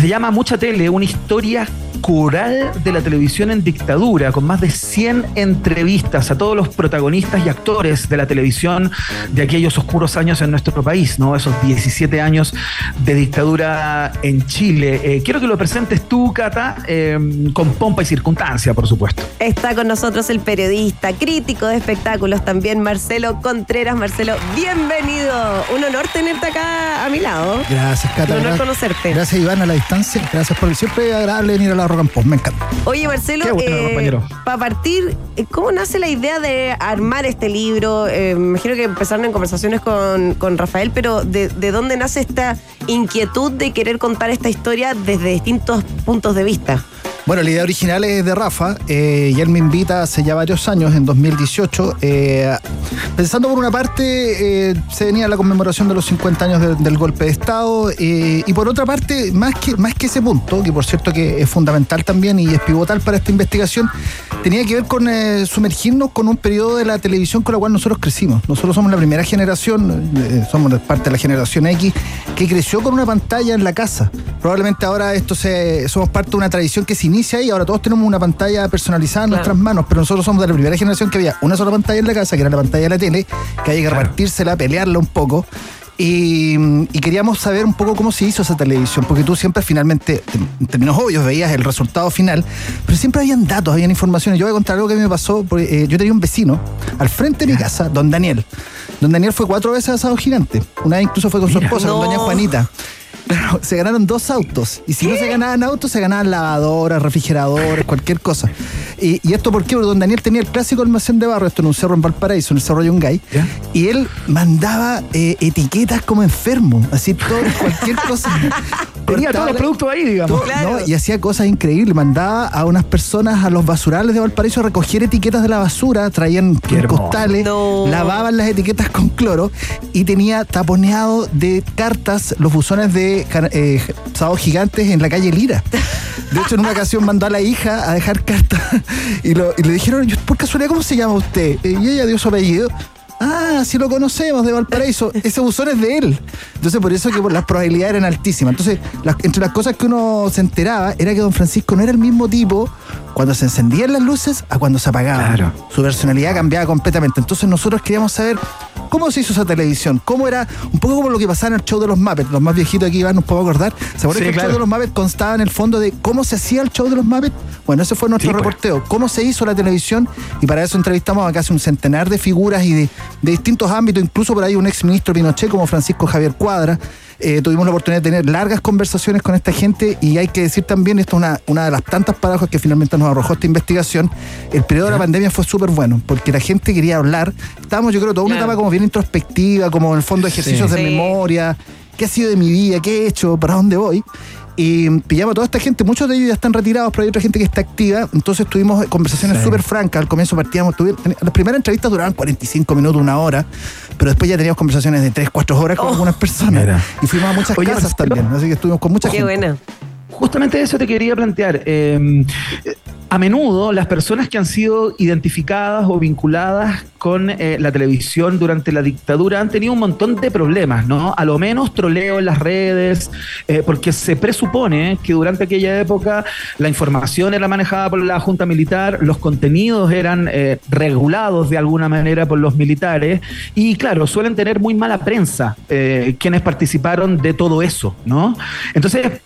se llama Mucha Tele, una historia coral de la televisión en dictadura, con más de 100 entrevistas a todos los protagonistas y actores de la televisión de aquellos oscuros años en nuestro país, ¿no? Esos 17 años de dictadura en Chile. Eh, quiero que lo presentes tú, Cata, eh, con pompa y circunstancia, por supuesto. Está con nosotros el periodista, crítico de espectáculos también, Marcelo Contreras. Marcelo, bienvenido. Un honor tenerte acá a mi lado. Gracias, Cata. Un honor conocerte. Gracias, Iván, a la distancia. Gracias por siempre es agradable venir a la Rock and Pop. Me encanta. Oye, Marcelo, compañero. para partir, eh, ¿cómo nace la idea de armar este libro? Eh, me imagino que empezaron en conversaciones con, con Rafael, pero de, de dónde nace esta inquietud de querer contar esta historia desde distintos puntos de vista? Bueno, la idea original es de Rafa eh, y él me invita hace ya varios años, en 2018. eh, pensando por una parte, eh, se venía la conmemoración de los 50 años de- del golpe de Estado eh, y por otra parte, más que, más que ese punto, que por cierto que es fundamental también y es pivotal para esta investigación, tenía que ver con eh, sumergirnos con un periodo de la televisión con la cual nosotros crecimos. Nosotros somos la primera generación, somos parte de la generación X, que creció con una pantalla en la casa. Probablemente ahora esto se, somos parte de una tradición que se inicia y ahora todos tenemos una pantalla personalizada en Claro. nuestras manos, pero nosotros somos de la primera generación que había una sola pantalla en la casa, que era la pantalla de la tele, que había que repartírsela, pelearla un poco. Y, y queríamos saber un poco cómo se hizo esa televisión, porque tú siempre finalmente, en términos obvios, veías el resultado final, pero siempre habían datos, habían informaciones. Yo voy a contar algo que me pasó, porque, eh, yo tenía un vecino al frente de mi casa, don Daniel. Don Daniel fue cuatro veces a asado gigante, una vez incluso fue con su esposa, con No. doña Juanita. Claro, se ganaron dos autos. Y si no se ganaban autos, se ganaban lavadoras, refrigeradores, cualquier cosa. Y, y esto por qué? Porque don Daniel tenía el clásico almacén de barro, esto en un cerro en Valparaíso, en el cerro Yungay. ¿Ya? Y él mandaba eh, etiquetas como enfermo, así todo, cualquier cosa. Tenía todos los productos ahí, digamos. todo, Claro. ¿no? Y hacía cosas increíbles. Mandaba a unas personas a los basurales de Valparaíso a recoger etiquetas de la basura, traían costales, No. lavaban las etiquetas con cloro y tenía taponeado de cartas los buzones de car- eh, sábados gigantes en la calle Lira. De hecho, en una ocasión mandó a la hija a dejar cartas y, lo- y le dijeron, por casualidad, ¿cómo se llama usted? Y ella dio su apellido. Ah, sí lo conocemos de Valparaíso. Ese buzón es de él. Entonces, por eso que por- las probabilidades eran altísimas. Entonces, las- entre las cosas que uno se enteraba era que don Francisco no era el mismo tipo cuando se encendían las luces a cuando se apagaban. Claro. Su personalidad cambiaba completamente. Entonces, nosotros queríamos saber cómo se hizo esa televisión, cómo era un poco como lo que pasaba en el show de los Muppets. Los más viejitos aquí van, nos podemos acordar. ¿Se acuerdan Sí, que el show de los Muppets constaba en el fondo de cómo se hacía el show de los Muppets? Bueno, ese fue nuestro Sí, pues. reporteo. ¿Cómo se hizo la televisión? Y para eso entrevistamos a casi un centenar de figuras y de, de distintos ámbitos, incluso por ahí un ex ministro Pinochet como Francisco Javier Cuadra. Eh, tuvimos la oportunidad de tener largas conversaciones con esta gente y hay que decir también, esto es una, una de las tantas paradojas que finalmente nos arrojó esta investigación, el periodo de la pandemia fue súper bueno, porque la gente quería hablar. Estábamos, yo creo, toda una Claro. etapa como bien introspectiva, como en el fondo ejercicios Sí. de Sí. memoria, qué ha sido de mi vida, qué he hecho, para dónde voy. Y pillamos a toda esta gente, muchos de ellos ya están retirados, pero hay otra gente que está activa. Entonces tuvimos conversaciones Sí. súper francas. Al comienzo partíamos, tuvi- las primeras entrevistas duraban 45 minutos, una hora, pero después ya teníamos conversaciones de 3, 4 horas con Oh. algunas personas. Mira. Y fuimos a muchas Oye, casas Marcelo. también, así que estuvimos con mucha Qué gente. buena. Justamente eso te quería plantear. Eh, a menudo las personas que han sido identificadas o vinculadas con eh, la televisión durante la dictadura han tenido un montón de problemas, ¿no? A lo menos troleo en las redes, eh, porque se presupone que durante aquella época la información era manejada por la Junta Militar, los contenidos eran eh, regulados de alguna manera por los militares y claro, suelen tener muy mala prensa quienes participaron de todo eso, ¿no? Entonces,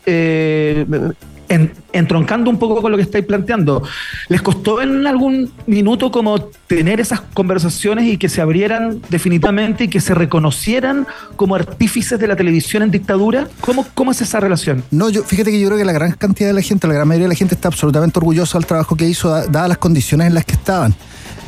en- entroncando un poco con lo que estáis planteando, ¿les costó en algún minuto como tener esas conversaciones y que se abrieran definitivamente y que se reconocieran como artífices de la televisión en dictadura? ¿Cómo, cómo es esa relación? No, yo, fíjate que yo creo que la gran cantidad de la gente, la gran mayoría de la gente está absolutamente orgullosa del trabajo que hizo, da- dadas las condiciones en las que estaban.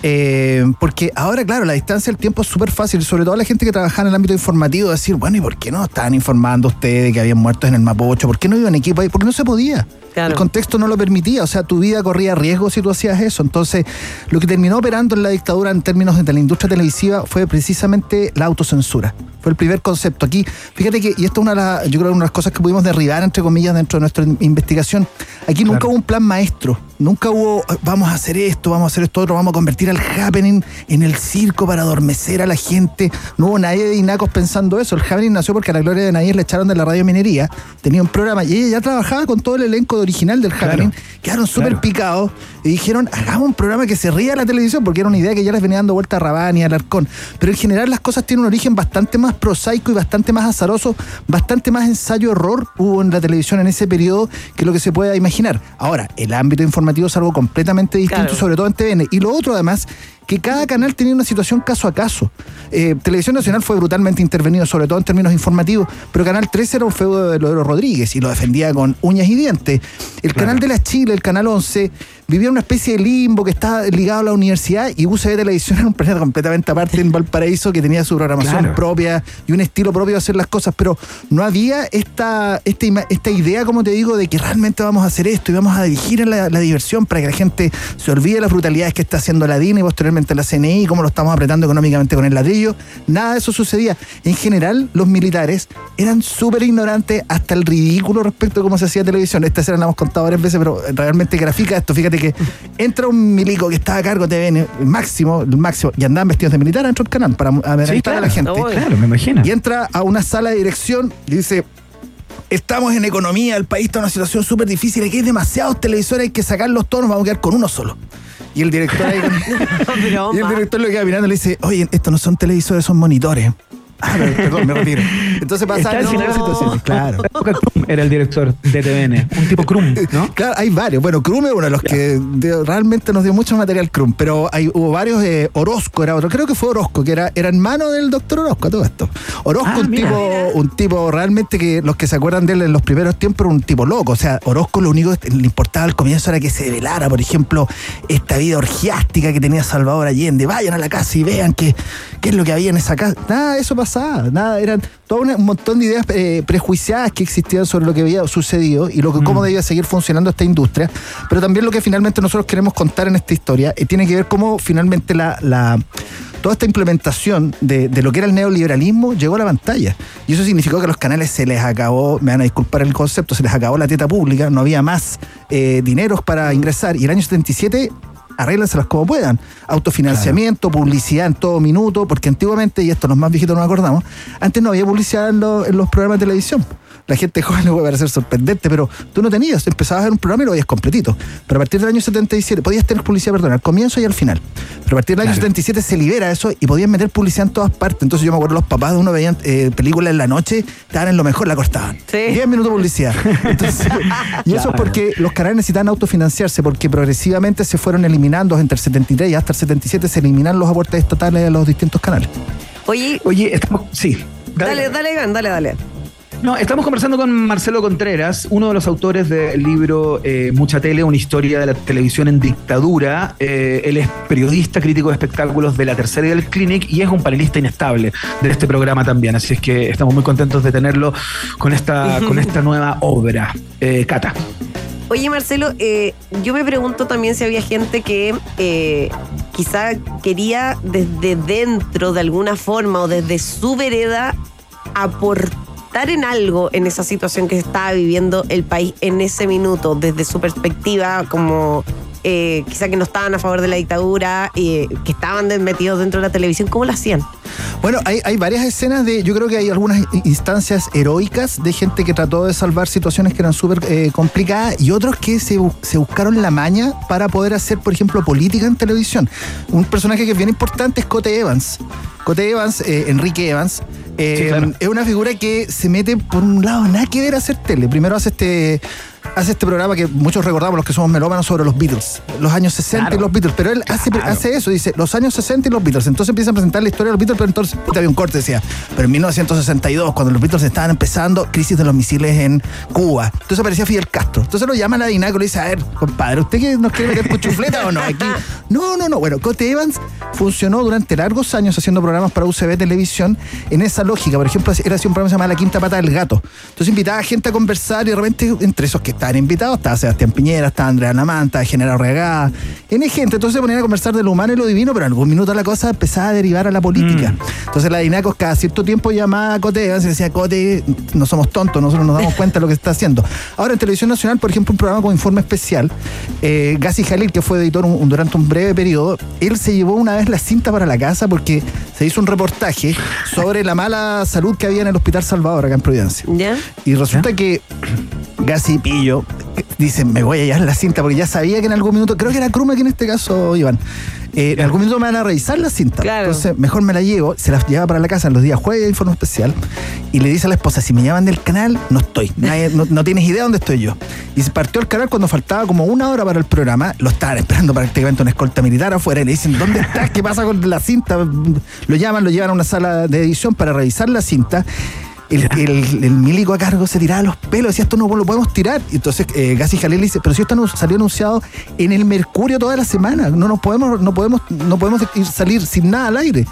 Eh, porque ahora, claro, la distancia del tiempo es súper fácil, sobre todo la gente que trabaja en el ámbito informativo, decir, bueno, ¿y por qué no estaban informando ustedes de que habían muertos en el Mapocho? ¿Por qué no iban equipo ahí? Porque no se podía. Claro. El contexto no lo permitía, o sea, tu vida corría riesgo si tú hacías eso. Entonces, lo que terminó operando en la dictadura en términos de la industria televisiva fue precisamente la autocensura. Fue el primer concepto. Aquí, fíjate que, y esto es una de las, yo creo, una de las cosas que pudimos derribar, entre comillas, dentro de nuestra investigación. Aquí nunca hubo un plan maestro. Nunca hubo, "Eh, vamos a hacer esto, vamos a hacer esto otro, vamos a convertir al happening en el circo para adormecer a la gente. No hubo nadie de Inacos pensando eso. El happening nació porque a la Gloria de Nayer le echaron de la radio minería. Tenía un programa y ella ya trabajaba con todo el elenco original del happening. Quedaron súper claro. picados y dijeron, hagamos un programa que se ría a la televisión, porque era una idea que ya les venía dando vuelta a Rabán y a Alarcón. Pero en general las cosas tienen un origen bastante más prosaico y bastante más azaroso, bastante más ensayo-error hubo en la televisión en ese periodo que lo que se pueda imaginar. Ahora, el ámbito informativo es algo completamente distinto, Claro. sobre todo en TVN. Y lo otro, además, que cada canal tenía una situación caso a caso. Eh, Televisión Nacional fue brutalmente intervenido, sobre todo en términos informativos, pero Canal 13 era un feudo de Lodero Rodríguez y lo defendía con uñas y dientes. El canal de la Chile, el canal 11, vivía una especie de limbo que estaba ligado a la universidad y UCB Televisión era un planeta completamente aparte en Valparaíso que tenía su programación Claro. propia y un estilo propio de hacer las cosas, pero no había esta, esta, esta idea, como te digo, de que realmente vamos a hacer esto y vamos a dirigir la, la diversión para que la gente se olvide de las brutalidades que está haciendo la DINA y posteriormente la CNI cómo lo estamos apretando económicamente con el ladrillo. Nada de eso sucedía. En general, los militares eran súper ignorantes hasta el ridículo respecto de cómo se hacía televisión. Esta escena la hemos contado varias veces, pero realmente grafica esto. Fíjate que entra un milico que estaba a cargo de TVN, el máximo, el máximo, y andaban vestidos de militar dentro del canal para amedrentar a la gente. Claro, me imagino. Y entra a una sala de dirección y dice, estamos en economía, el país está en una situación súper difícil, aquí hay demasiados televisores, hay que sacarlos todos, nos vamos a quedar con uno solo. Y el director ahí con- y el director lo queda mirando y le dice, oye, estos no son televisores, son monitores. Ah, perdón, me retiro. Entonces pasa Está no. Claro. Krum era el director de TVN. Un tipo Krum, ¿no? Claro, hay varios. Bueno, Krum es uno de los que de- realmente nos dio mucho material Krum, pero hay, hubo varios. eh, Orozco era otro, creo que fue Orozco, que era, era hermano del doctor Orozco, a todo esto. Orozco, Ah, un, mira. tipo, un tipo realmente que los que se acuerdan de él en los primeros tiempos era un tipo loco. O sea, Orozco lo único que le importaba al comienzo era que se develara, por ejemplo, esta vida orgiástica que tenía Salvador Allende. Vayan a la casa y vean qué, qué es lo que había en esa casa. Nada de eso pasaba, nada, eran todo una- un montón de ideas eh, prejuiciadas que existían sobre lo que había sucedido y lo que, cómo debía seguir funcionando esta industria, pero también lo que finalmente nosotros queremos contar en esta historia eh, tiene que ver cómo finalmente la, la- toda esta implementación de, de lo que era el neoliberalismo llegó a la pantalla. Y eso significó que a los canales se les acabó, me van a disculpar el concepto, se les acabó la teta pública, no había más eh, dineros para ingresar. Y el año 77 arréglenselas como puedan. Autofinanciamiento, publicidad en todo minuto, porque antiguamente, y esto los más viejitos nos acordamos, antes no había publicidad en, lo- en los programas de televisión. La gente joven le puede parecer sorprendente, pero tú no tenías, empezabas a ver un programa y lo veías completito. Pero a partir del año 77, podías tener publicidad, perdón, al comienzo y al final. Pero a partir del año 77 se libera eso y podías meter publicidad en todas partes. Entonces yo me acuerdo los papás de uno veían eh, películas en la noche, estaban en lo mejor, la cortaban. 10 minutos de publicidad. Entonces, y eso es Claro. porque los canales necesitan autofinanciarse, porque progresivamente se fueron eliminando entre el 73 y hasta el 77 se eliminan los aportes estatales a los distintos canales. Oye, Oye, estamos. Sí. dale, dale, Iván, dale, dale. No, estamos conversando con Marcelo Contreras, uno de los autores del libro eh, Mucha Tele, una historia de la televisión en dictadura. Eh, él es periodista, crítico de espectáculos de la tercera y del Clinic y es un panelista inestable de este programa también. Así es que estamos muy contentos de tenerlo con esta, con esta nueva obra. Eh, Cata. Oye, Marcelo, eh, yo me pregunto también si había gente que eh, quizá quería desde dentro, de alguna forma, o desde su vereda, aportar en algo en esa situación que estaba viviendo el país en ese minuto, desde su perspectiva, como eh, quizá que no estaban a favor de la dictadura, eh, que estaban metidos dentro de la televisión, ¿cómo lo hacían? Bueno, hay, varias escenas de, yo creo que hay algunas instancias heroicas de gente que trató de salvar situaciones que eran súper eh, complicadas y otros que se buscaron la maña para poder hacer, por ejemplo, política en televisión. Un personaje que es bien importante es Cote Evans. Cote Evans, eh, Enrique Evans, eh, Sí, claro. es una figura que se mete por un lado, nada que ver a hacer tele. Primero hace este hace este programa que muchos recordamos los que somos melómanos sobre los Beatles, los años 60 y los Beatles, pero él hace, Claro. hace eso, dice los años 60 y los Beatles. Entonces empieza a presentar la historia de los Beatles, pero entonces puta, había un corte, decía, pero en 1962, cuando los Beatles estaban empezando, crisis de los misiles en Cuba. Entonces aparecía Fidel Castro. Entonces lo llama a la Dinaco y le dice, a ver, compadre, ¿usted qué nos quiere meter cuchufleta o no? Aquí. No, no, no. Bueno, Cote Evans funcionó durante largos años haciendo programas para UCB Televisión en esa lógica. Por ejemplo, era así un programa que se llamaba La Quinta Pata del Gato. Entonces invitaba a gente a conversar y de repente, entre esos que estaban invitados, estaba Sebastián Piñera, estaba Andrea Namanta, General Regada, N gente, entonces se ponían a conversar de lo humano y lo divino, pero en algún minuto la cosa empezaba a derivar a la política. Entonces la Dinacos cada cierto tiempo llamaba a Cote, y decía, Cote, no somos tontos, nosotros nos damos cuenta de lo que está haciendo. Ahora en Televisión Nacional, por ejemplo, un programa con informe especial, eh, Gassi Jalil, que fue editor un- un- durante un breve periodo, él se llevó una vez la cinta para la casa porque se hizo un reportaje sobre la mala salud que había en el Hospital Salvador acá en Providencia. ¿Ya? Y resulta que Gassi Pillo dice, me voy a llevar la cinta porque ya sabía que en algún minuto, creo que era Kruma que en este caso, Iván, eh, en algún minuto me van a revisar la cinta. Entonces, mejor me la llevo, se la lleva para la casa en los días jueves informe especial y le dice a la esposa, si me llaman del canal, no estoy, Nadie- no, no tienes idea dónde estoy yo. Y se partió el canal cuando faltaba como una hora para el programa, lo estaban esperando prácticamente una escolta militar afuera y le dicen, ¿dónde estás? ¿Qué pasa con la cinta? Lo llaman, lo llevan a una sala de edición para revisar la cinta. El, el- el milico a cargo se tiraba los pelos, decía esto no lo podemos tirar. Y entonces eh, Gassi Jalil dice, pero si esto no salió anunciado en el Mercurio toda la semana, no nos podemos, no podemos, no podemos ir- salir sin nada al aire.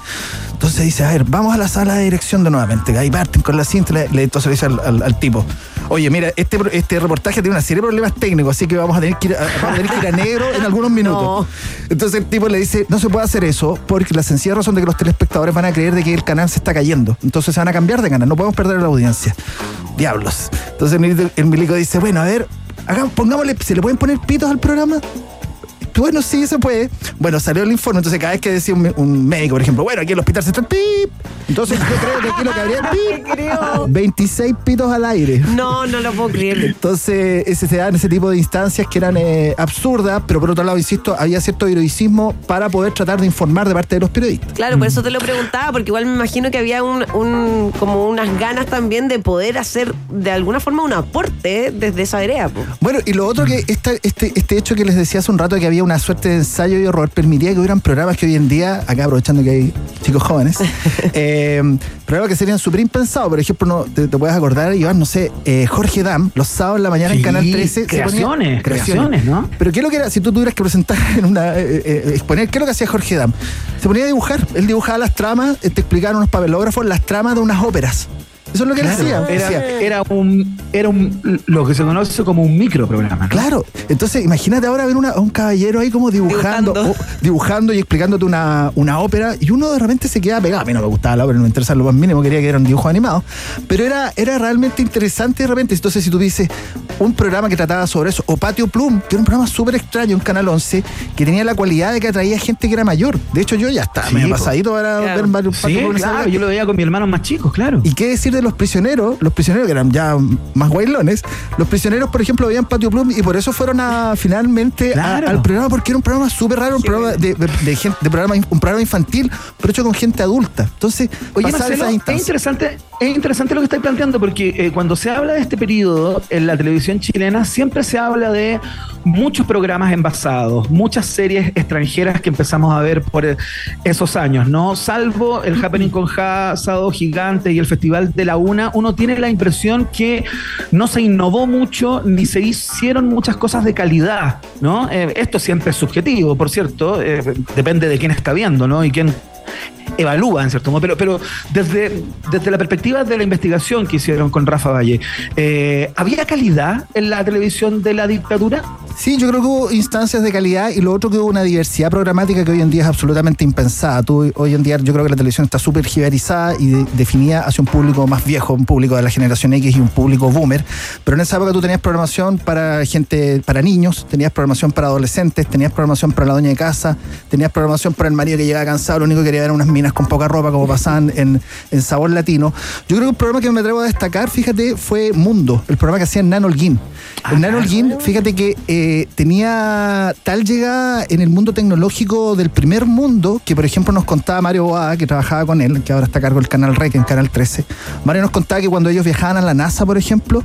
Entonces dice, a ver, vamos a la sala de dirección de nuevamente. Ahí parten con la cinta, le, le- entonces le dice al, al- al tipo, oye, mira, este, este reportaje tiene una serie de problemas técnicos, así que vamos a tener que ir a, vamos a, tener que ir a negro en algunos minutos. Entonces el tipo le dice, no se puede hacer eso porque la sencilla razón de que los telespectadores van a creer de que el canal se está cayendo. Entonces se van a cambiar de canal, no podemos perder la audiencia. Diablos. Entonces el milico, dice, bueno, a ver, haga- pongámosle, ¿se le pueden poner pitos al programa? Bueno, sí, se puede. Bueno, salió el informe, entonces cada vez que decía un, médico, por ejemplo, bueno, aquí el hospital se está pip. Entonces yo creo que aquí lo que habría pip. 26 pitos al aire. No, no lo puedo creer. Entonces, ese, se dan ese tipo de instancias que eran eh, absurdas, pero por otro lado, insisto, había cierto heroicismo para poder tratar de informar de parte de los periodistas. Claro, por eso te lo preguntaba, porque igual me imagino que había un, un- como unas ganas también de poder hacer de alguna forma un aporte desde esa po. Bueno, y lo otro que esta- este, este hecho que les decía hace un rato que había una suerte de ensayo y error permitía que hubieran programas que hoy en día, acá aprovechando que hay chicos jóvenes, eh, programas que serían súper impensados. Por ejemplo, no, te, te puedes acordar, Iván, no sé, eh, Jorge Dam, los sábados en la mañana en Canal 13. se ponía- creaciones, creaciones, ¿no? Pero ¿qué es lo que era? Si tú tuvieras que presentar en una. eh, exponer, ¿qué es lo que hacía Jorge Dam? Se ponía a dibujar. Él dibujaba las tramas, te explicaban unos papelógrafos las tramas de unas óperas. Eso es lo que Claro, él hacía. Era, Decía, era un, era un, lo que se conoce como un microprograma, ¿no? Claro, entonces imagínate ahora ver una- a un caballero ahí como dibujando, Dibujando. o- dibujando y explicándote una, una ópera y uno de repente se queda pegado. A mí no me gustaba la ópera, no me interesaba lo más mínimo, quería que era un dibujo animado, pero era, era realmente interesante de repente. Entonces si tú dices un programa que trataba sobre eso, o Patio Plum, que era un programa súper extraño en Canal 11, que tenía la cualidad de que atraía gente que era mayor. De hecho yo ya estaba Sí, medio pasadito para Claro. ver varios Sí, Patio Plum claro, yo lo veía con mis hermanos más chicos, claro. ¿Y qué decir de los prisioneros? Los prisioneros que eran ya más guaylones. Los prisioneros, por ejemplo, veían Patio Plum y por eso fueron a finalmente a- al programa porque era un programa súper raro, un programa de, de- de gente, de programa, un programa infantil, pero hecho con gente adulta. Entonces, Oye, Marcelo, es interesante, es interesante lo que estáis planteando, porque eh, cuando se habla de este periodo en la televisión chilena, siempre se habla de muchos programas envasados, muchas series extranjeras que empezamos a ver por eh, esos años, ¿no? Salvo el Happening con Ja, Sábado Gigante y el Festival de la Una, uno tiene la impresión que no se innovó mucho ni se hicieron muchas cosas de calidad, ¿no? Eh, esto siempre es subjetivo, por cierto, eh, depende de quién está viendo, ¿no? Y quién evalúa en cierto modo, pero, pero desde, desde la perspectiva de la investigación que hicieron con Rafa Valle, eh, ¿había calidad en la televisión de la dictadura? Sí, yo creo que hubo instancias de calidad y lo otro que hubo una diversidad programática que hoy en día es absolutamente impensada. Tú, hoy en día yo creo que la televisión está súper giberizada y de- definida hacia un público más viejo, un público de la generación X y un público boomer. Pero en esa época tú tenías programación para gente, para niños, tenías programación para adolescentes, tenías programación para la dueña de casa, tenías programación para el marido que llegaba cansado, lo único que quería era unas minas con poca ropa como pasaban en, en Sabor Latino. Yo creo que el programa que me atrevo a destacar, fíjate, fue Mundo, el programa que hacía Nano Holguín. el Nano Holguín, fíjate que eh, tenía tal llegada en el mundo tecnológico del primer mundo que, por ejemplo, nos contaba Mario Boada, que trabajaba con él, que ahora está a cargo del canal REC en Canal 13. Mario nos contaba que cuando ellos viajaban a la NASA, por ejemplo,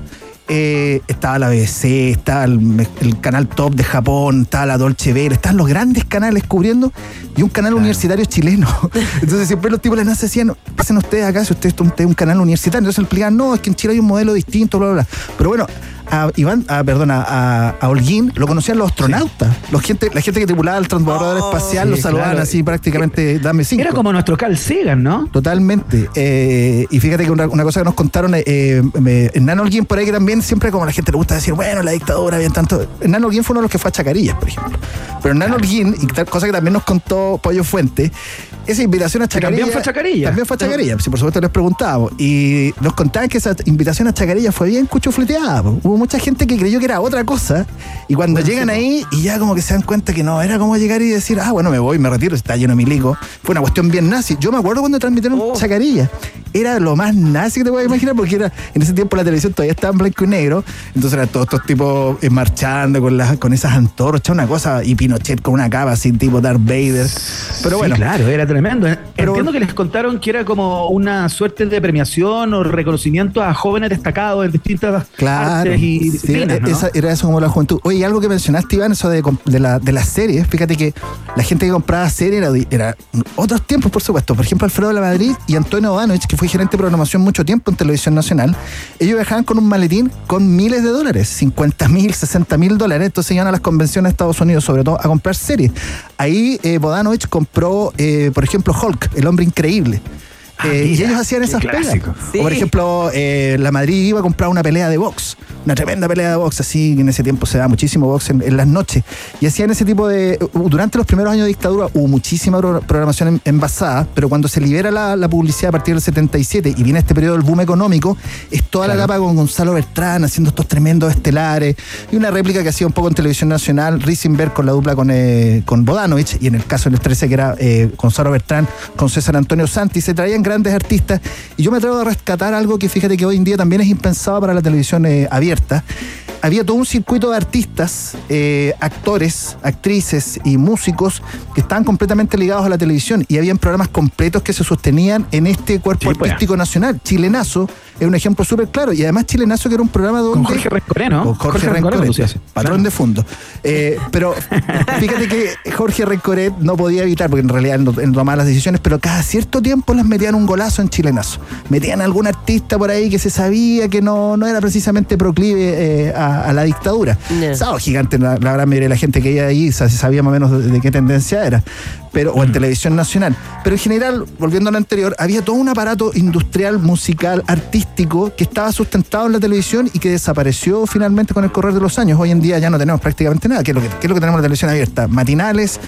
eh, estaba la BBC, estaba el, el canal top de Japón, estaba la Dolce Vele, estaban los grandes canales cubriendo y un canal universitario chileno. Entonces siempre los tipos de la NASA decían, pasen ustedes acá si ustedes ustedes un canal universitario. Entonces explicaban, no, es que en Chile hay un modelo distinto, bla, bla, bla. Pero bueno, a Iván, a, perdón, a, a- Holguín lo conocían los astronautas. Los gente, la gente que tripulaba el transbordador espacial lo sí, saludaban claro. así prácticamente, dame cinco. Era como nuestro Carl Sagan, ¿no? Totalmente. Eh, y fíjate que una, una cosa que nos contaron, eh, me- Hernán Holguín por ahí que también siempre como a la gente le gusta decir, bueno, la dictadura, bien tanto. Hernán Holguín fue uno de los que fue a Chacarillas, por ejemplo. Pero Hernán Holguín, y tal cosa que también nos contó Pollo Fuente, esa invitación a Que Chacarillas. también fue a Chacarilla. También fue a Chacarillas, sí, por supuesto les preguntábamos. Y nos contaban que esa invitación a Chacarillas fue bien cuchufleteada. Hubo mucha gente que creyó que era otra cosa. Y cuando llegan ahí y ya como que se dan cuenta que no, era como llegar y decir, ah, bueno, me voy, me retiro, está lleno de milico. Fue una cuestión bien nazi. Yo me acuerdo cuando transmitieron Chacarillas. Era lo más nazi que te puedes imaginar porque era en ese tiempo la televisión todavía estaba en blanco y negro. Entonces eran todos estos tipos eh, marchando con, las, con esas antorchas, una cosa, y Pinochet con una capa así tipo Darth Vader. Pero Sí, bueno. claro, era tremendo. Pero- Entiendo que les contaron que era como una suerte de premiación o reconocimiento a jóvenes destacados en distintas Claro, artes y Sí, disciplinas, ¿no? esa- era eso como la juventud. Oye, y algo que mencionaste, Iván, eso de, la, de las series. Fíjate que la gente que compraba series era, era otros tiempos, por supuesto. Por ejemplo, Alfredo de la Madrid y Antonio Odanovich, que fue gerente de programación mucho tiempo en Televisión Nacional. Ellos viajaban con un maletín con miles de dólares, 50 mil, 60 mil dólares. Entonces iban a las convenciones de Estados Unidos, sobre todo, a comprar series. Ahí eh, Bodanovich compró, eh, por ejemplo, Hulk, el hombre increíble. Ah, Eh, y ellos hacían esas pelas. O por ejemplo, eh, la Madrid iba a comprar una pelea de box, una tremenda pelea de box, así que en ese tiempo se da muchísimo box en, en las noches. Y hacían ese tipo de. Durante los primeros años de dictadura hubo muchísima pro- programación en- envasada, pero cuando se libera la, la publicidad a partir del 77 y viene este periodo del boom económico, es toda la capa con Gonzalo Bertrán haciendo estos tremendos estelares. Y una réplica que hacía un poco en televisión nacional, Risenberg con la dupla con, eh, con Bodanovich, y en el caso del 13 que era eh, Gonzalo Bertrán con César Antonio Santi, se traían grandes artistas. Y yo me atrevo a rescatar algo que fíjate que hoy en día también es impensado para la televisión eh, abierta. Había todo un circuito de artistas, eh, actores, actrices y músicos que estaban completamente ligados a la televisión y habían programas completos que se sostenían en este cuerpo Sí, pues. artístico nacional. Chilenazo es un ejemplo súper claro y además Chilenazo que era un programa donde... Con Jorge Rencoré, ¿no? Con Jorge, Jorge ese. patrón Claro. de fondo. Eh, pero fíjate que Jorge Rencoret no podía evitar, porque en realidad él no, no tomaba las decisiones, pero cada cierto tiempo les metían un golazo en chilenazo. Metían a algún artista por ahí que se sabía que no, no era precisamente proclive eh, a, a la dictadura. No. Sábado gigante, la, la gran mayoría de la gente que iba ahí sa- sabía más o menos de, de qué tendencia era. Pero, o en televisión nacional. Pero en general, volviendo a lo anterior, había todo un aparato industrial, musical, artístico, que estaba sustentado en la televisión y que desapareció finalmente con el correr de los años. Hoy en día ya no tenemos prácticamente nada. ¿Qué es lo que, qué es lo que tenemos en la televisión abierta? Matinales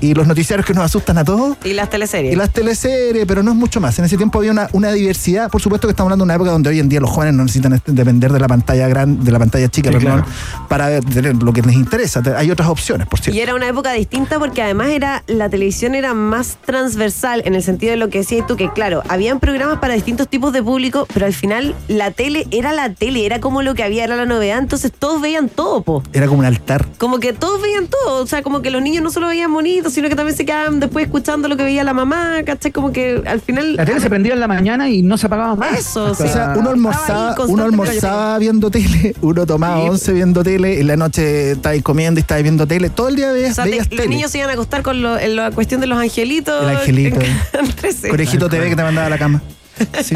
y los noticiarios que nos asustan a todos. Y las teleseries. Y las teleseries, pero no es mucho más. En ese tiempo había una, una diversidad. Por supuesto que estamos hablando de una época donde hoy en día los jóvenes no necesitan depender de la pantalla grande, de la pantalla chica, Sí, perdón, claro. para ver- tener lo que les interesa. Te- Hay otras opciones, por cierto. Y era una época distinta porque además era la televisión era más transversal en el sentido de lo que decías tú, que claro, habían programas para distintos tipos de público, pero al final la tele era la tele, era como lo que había, era la novedad, entonces todos veían todo, po. Era como un altar. Como que todos veían todo, o sea, como que los niños no solo veían bonitos, sino que también se quedaban después escuchando lo que veía la mamá, ¿cachai? Como que al final... La tele se prendía en la mañana y no se apagaba más. Eso, Hasta- sí. O sea, uno almorzaba, uno almorzaba viendo tele, uno tomaba Sí. once viendo tele, en la noche estabais comiendo y estabais viendo tele. Todo el día veías, O sea, te- los niños se iban a acostar con lo- en la cuestión de los angelitos. El angelito. en 13. Conejito TV que te mandaba a la cama.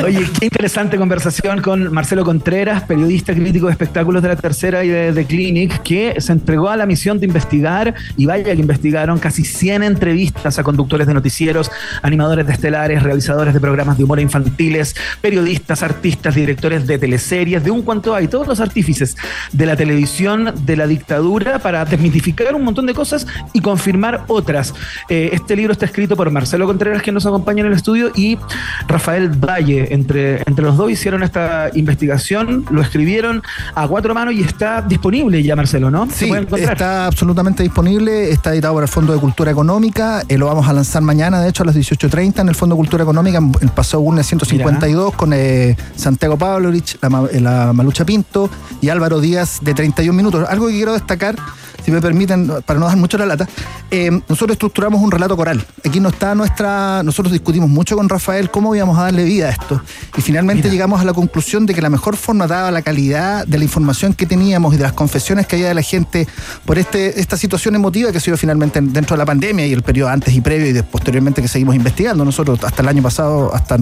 Oye, qué interesante conversación con Marcelo Contreras, periodista crítico de espectáculos de la tercera y de, Clinic, que se entregó a la misión de investigar, y vaya que investigaron casi 100 entrevistas a conductores de noticieros, animadores de estelares, realizadores de programas de humor infantiles, periodistas, artistas, directores de teleseries, de un cuanto hay, todos los artífices de la televisión, de la dictadura, para desmitificar un montón de cosas y confirmar otras. Eh, este libro está escrito por Marcelo Contreras, que nos acompaña en el estudio, y Rafael Valle. Entre, entre los dos hicieron esta investigación, lo escribieron a cuatro manos y está disponible ya, Marcelo, ¿no? Sí, está absolutamente disponible, está editado por el Fondo de Cultura Económica, eh, lo vamos a lanzar mañana, de hecho a las 18.30 en el Fondo de Cultura Económica, en el Paseo Urne 152, con eh, Santiago Pavlovich, la, eh, la Malucha Pinto y Álvaro Díaz de 31 minutos. Algo que quiero destacar, si me permiten, para no dar mucho la lata, eh, nosotros estructuramos un relato coral. Aquí no está nuestra, nosotros discutimos mucho con Rafael cómo íbamos a darle vida a esto. Y finalmente llegamos a la conclusión de que la mejor forma, dada la calidad de la información que teníamos y de las confesiones que había de la gente por este, esta situación emotiva que ha sido finalmente dentro de la pandemia y el periodo antes y previo y de- posteriormente que seguimos investigando nosotros hasta el año pasado, hasta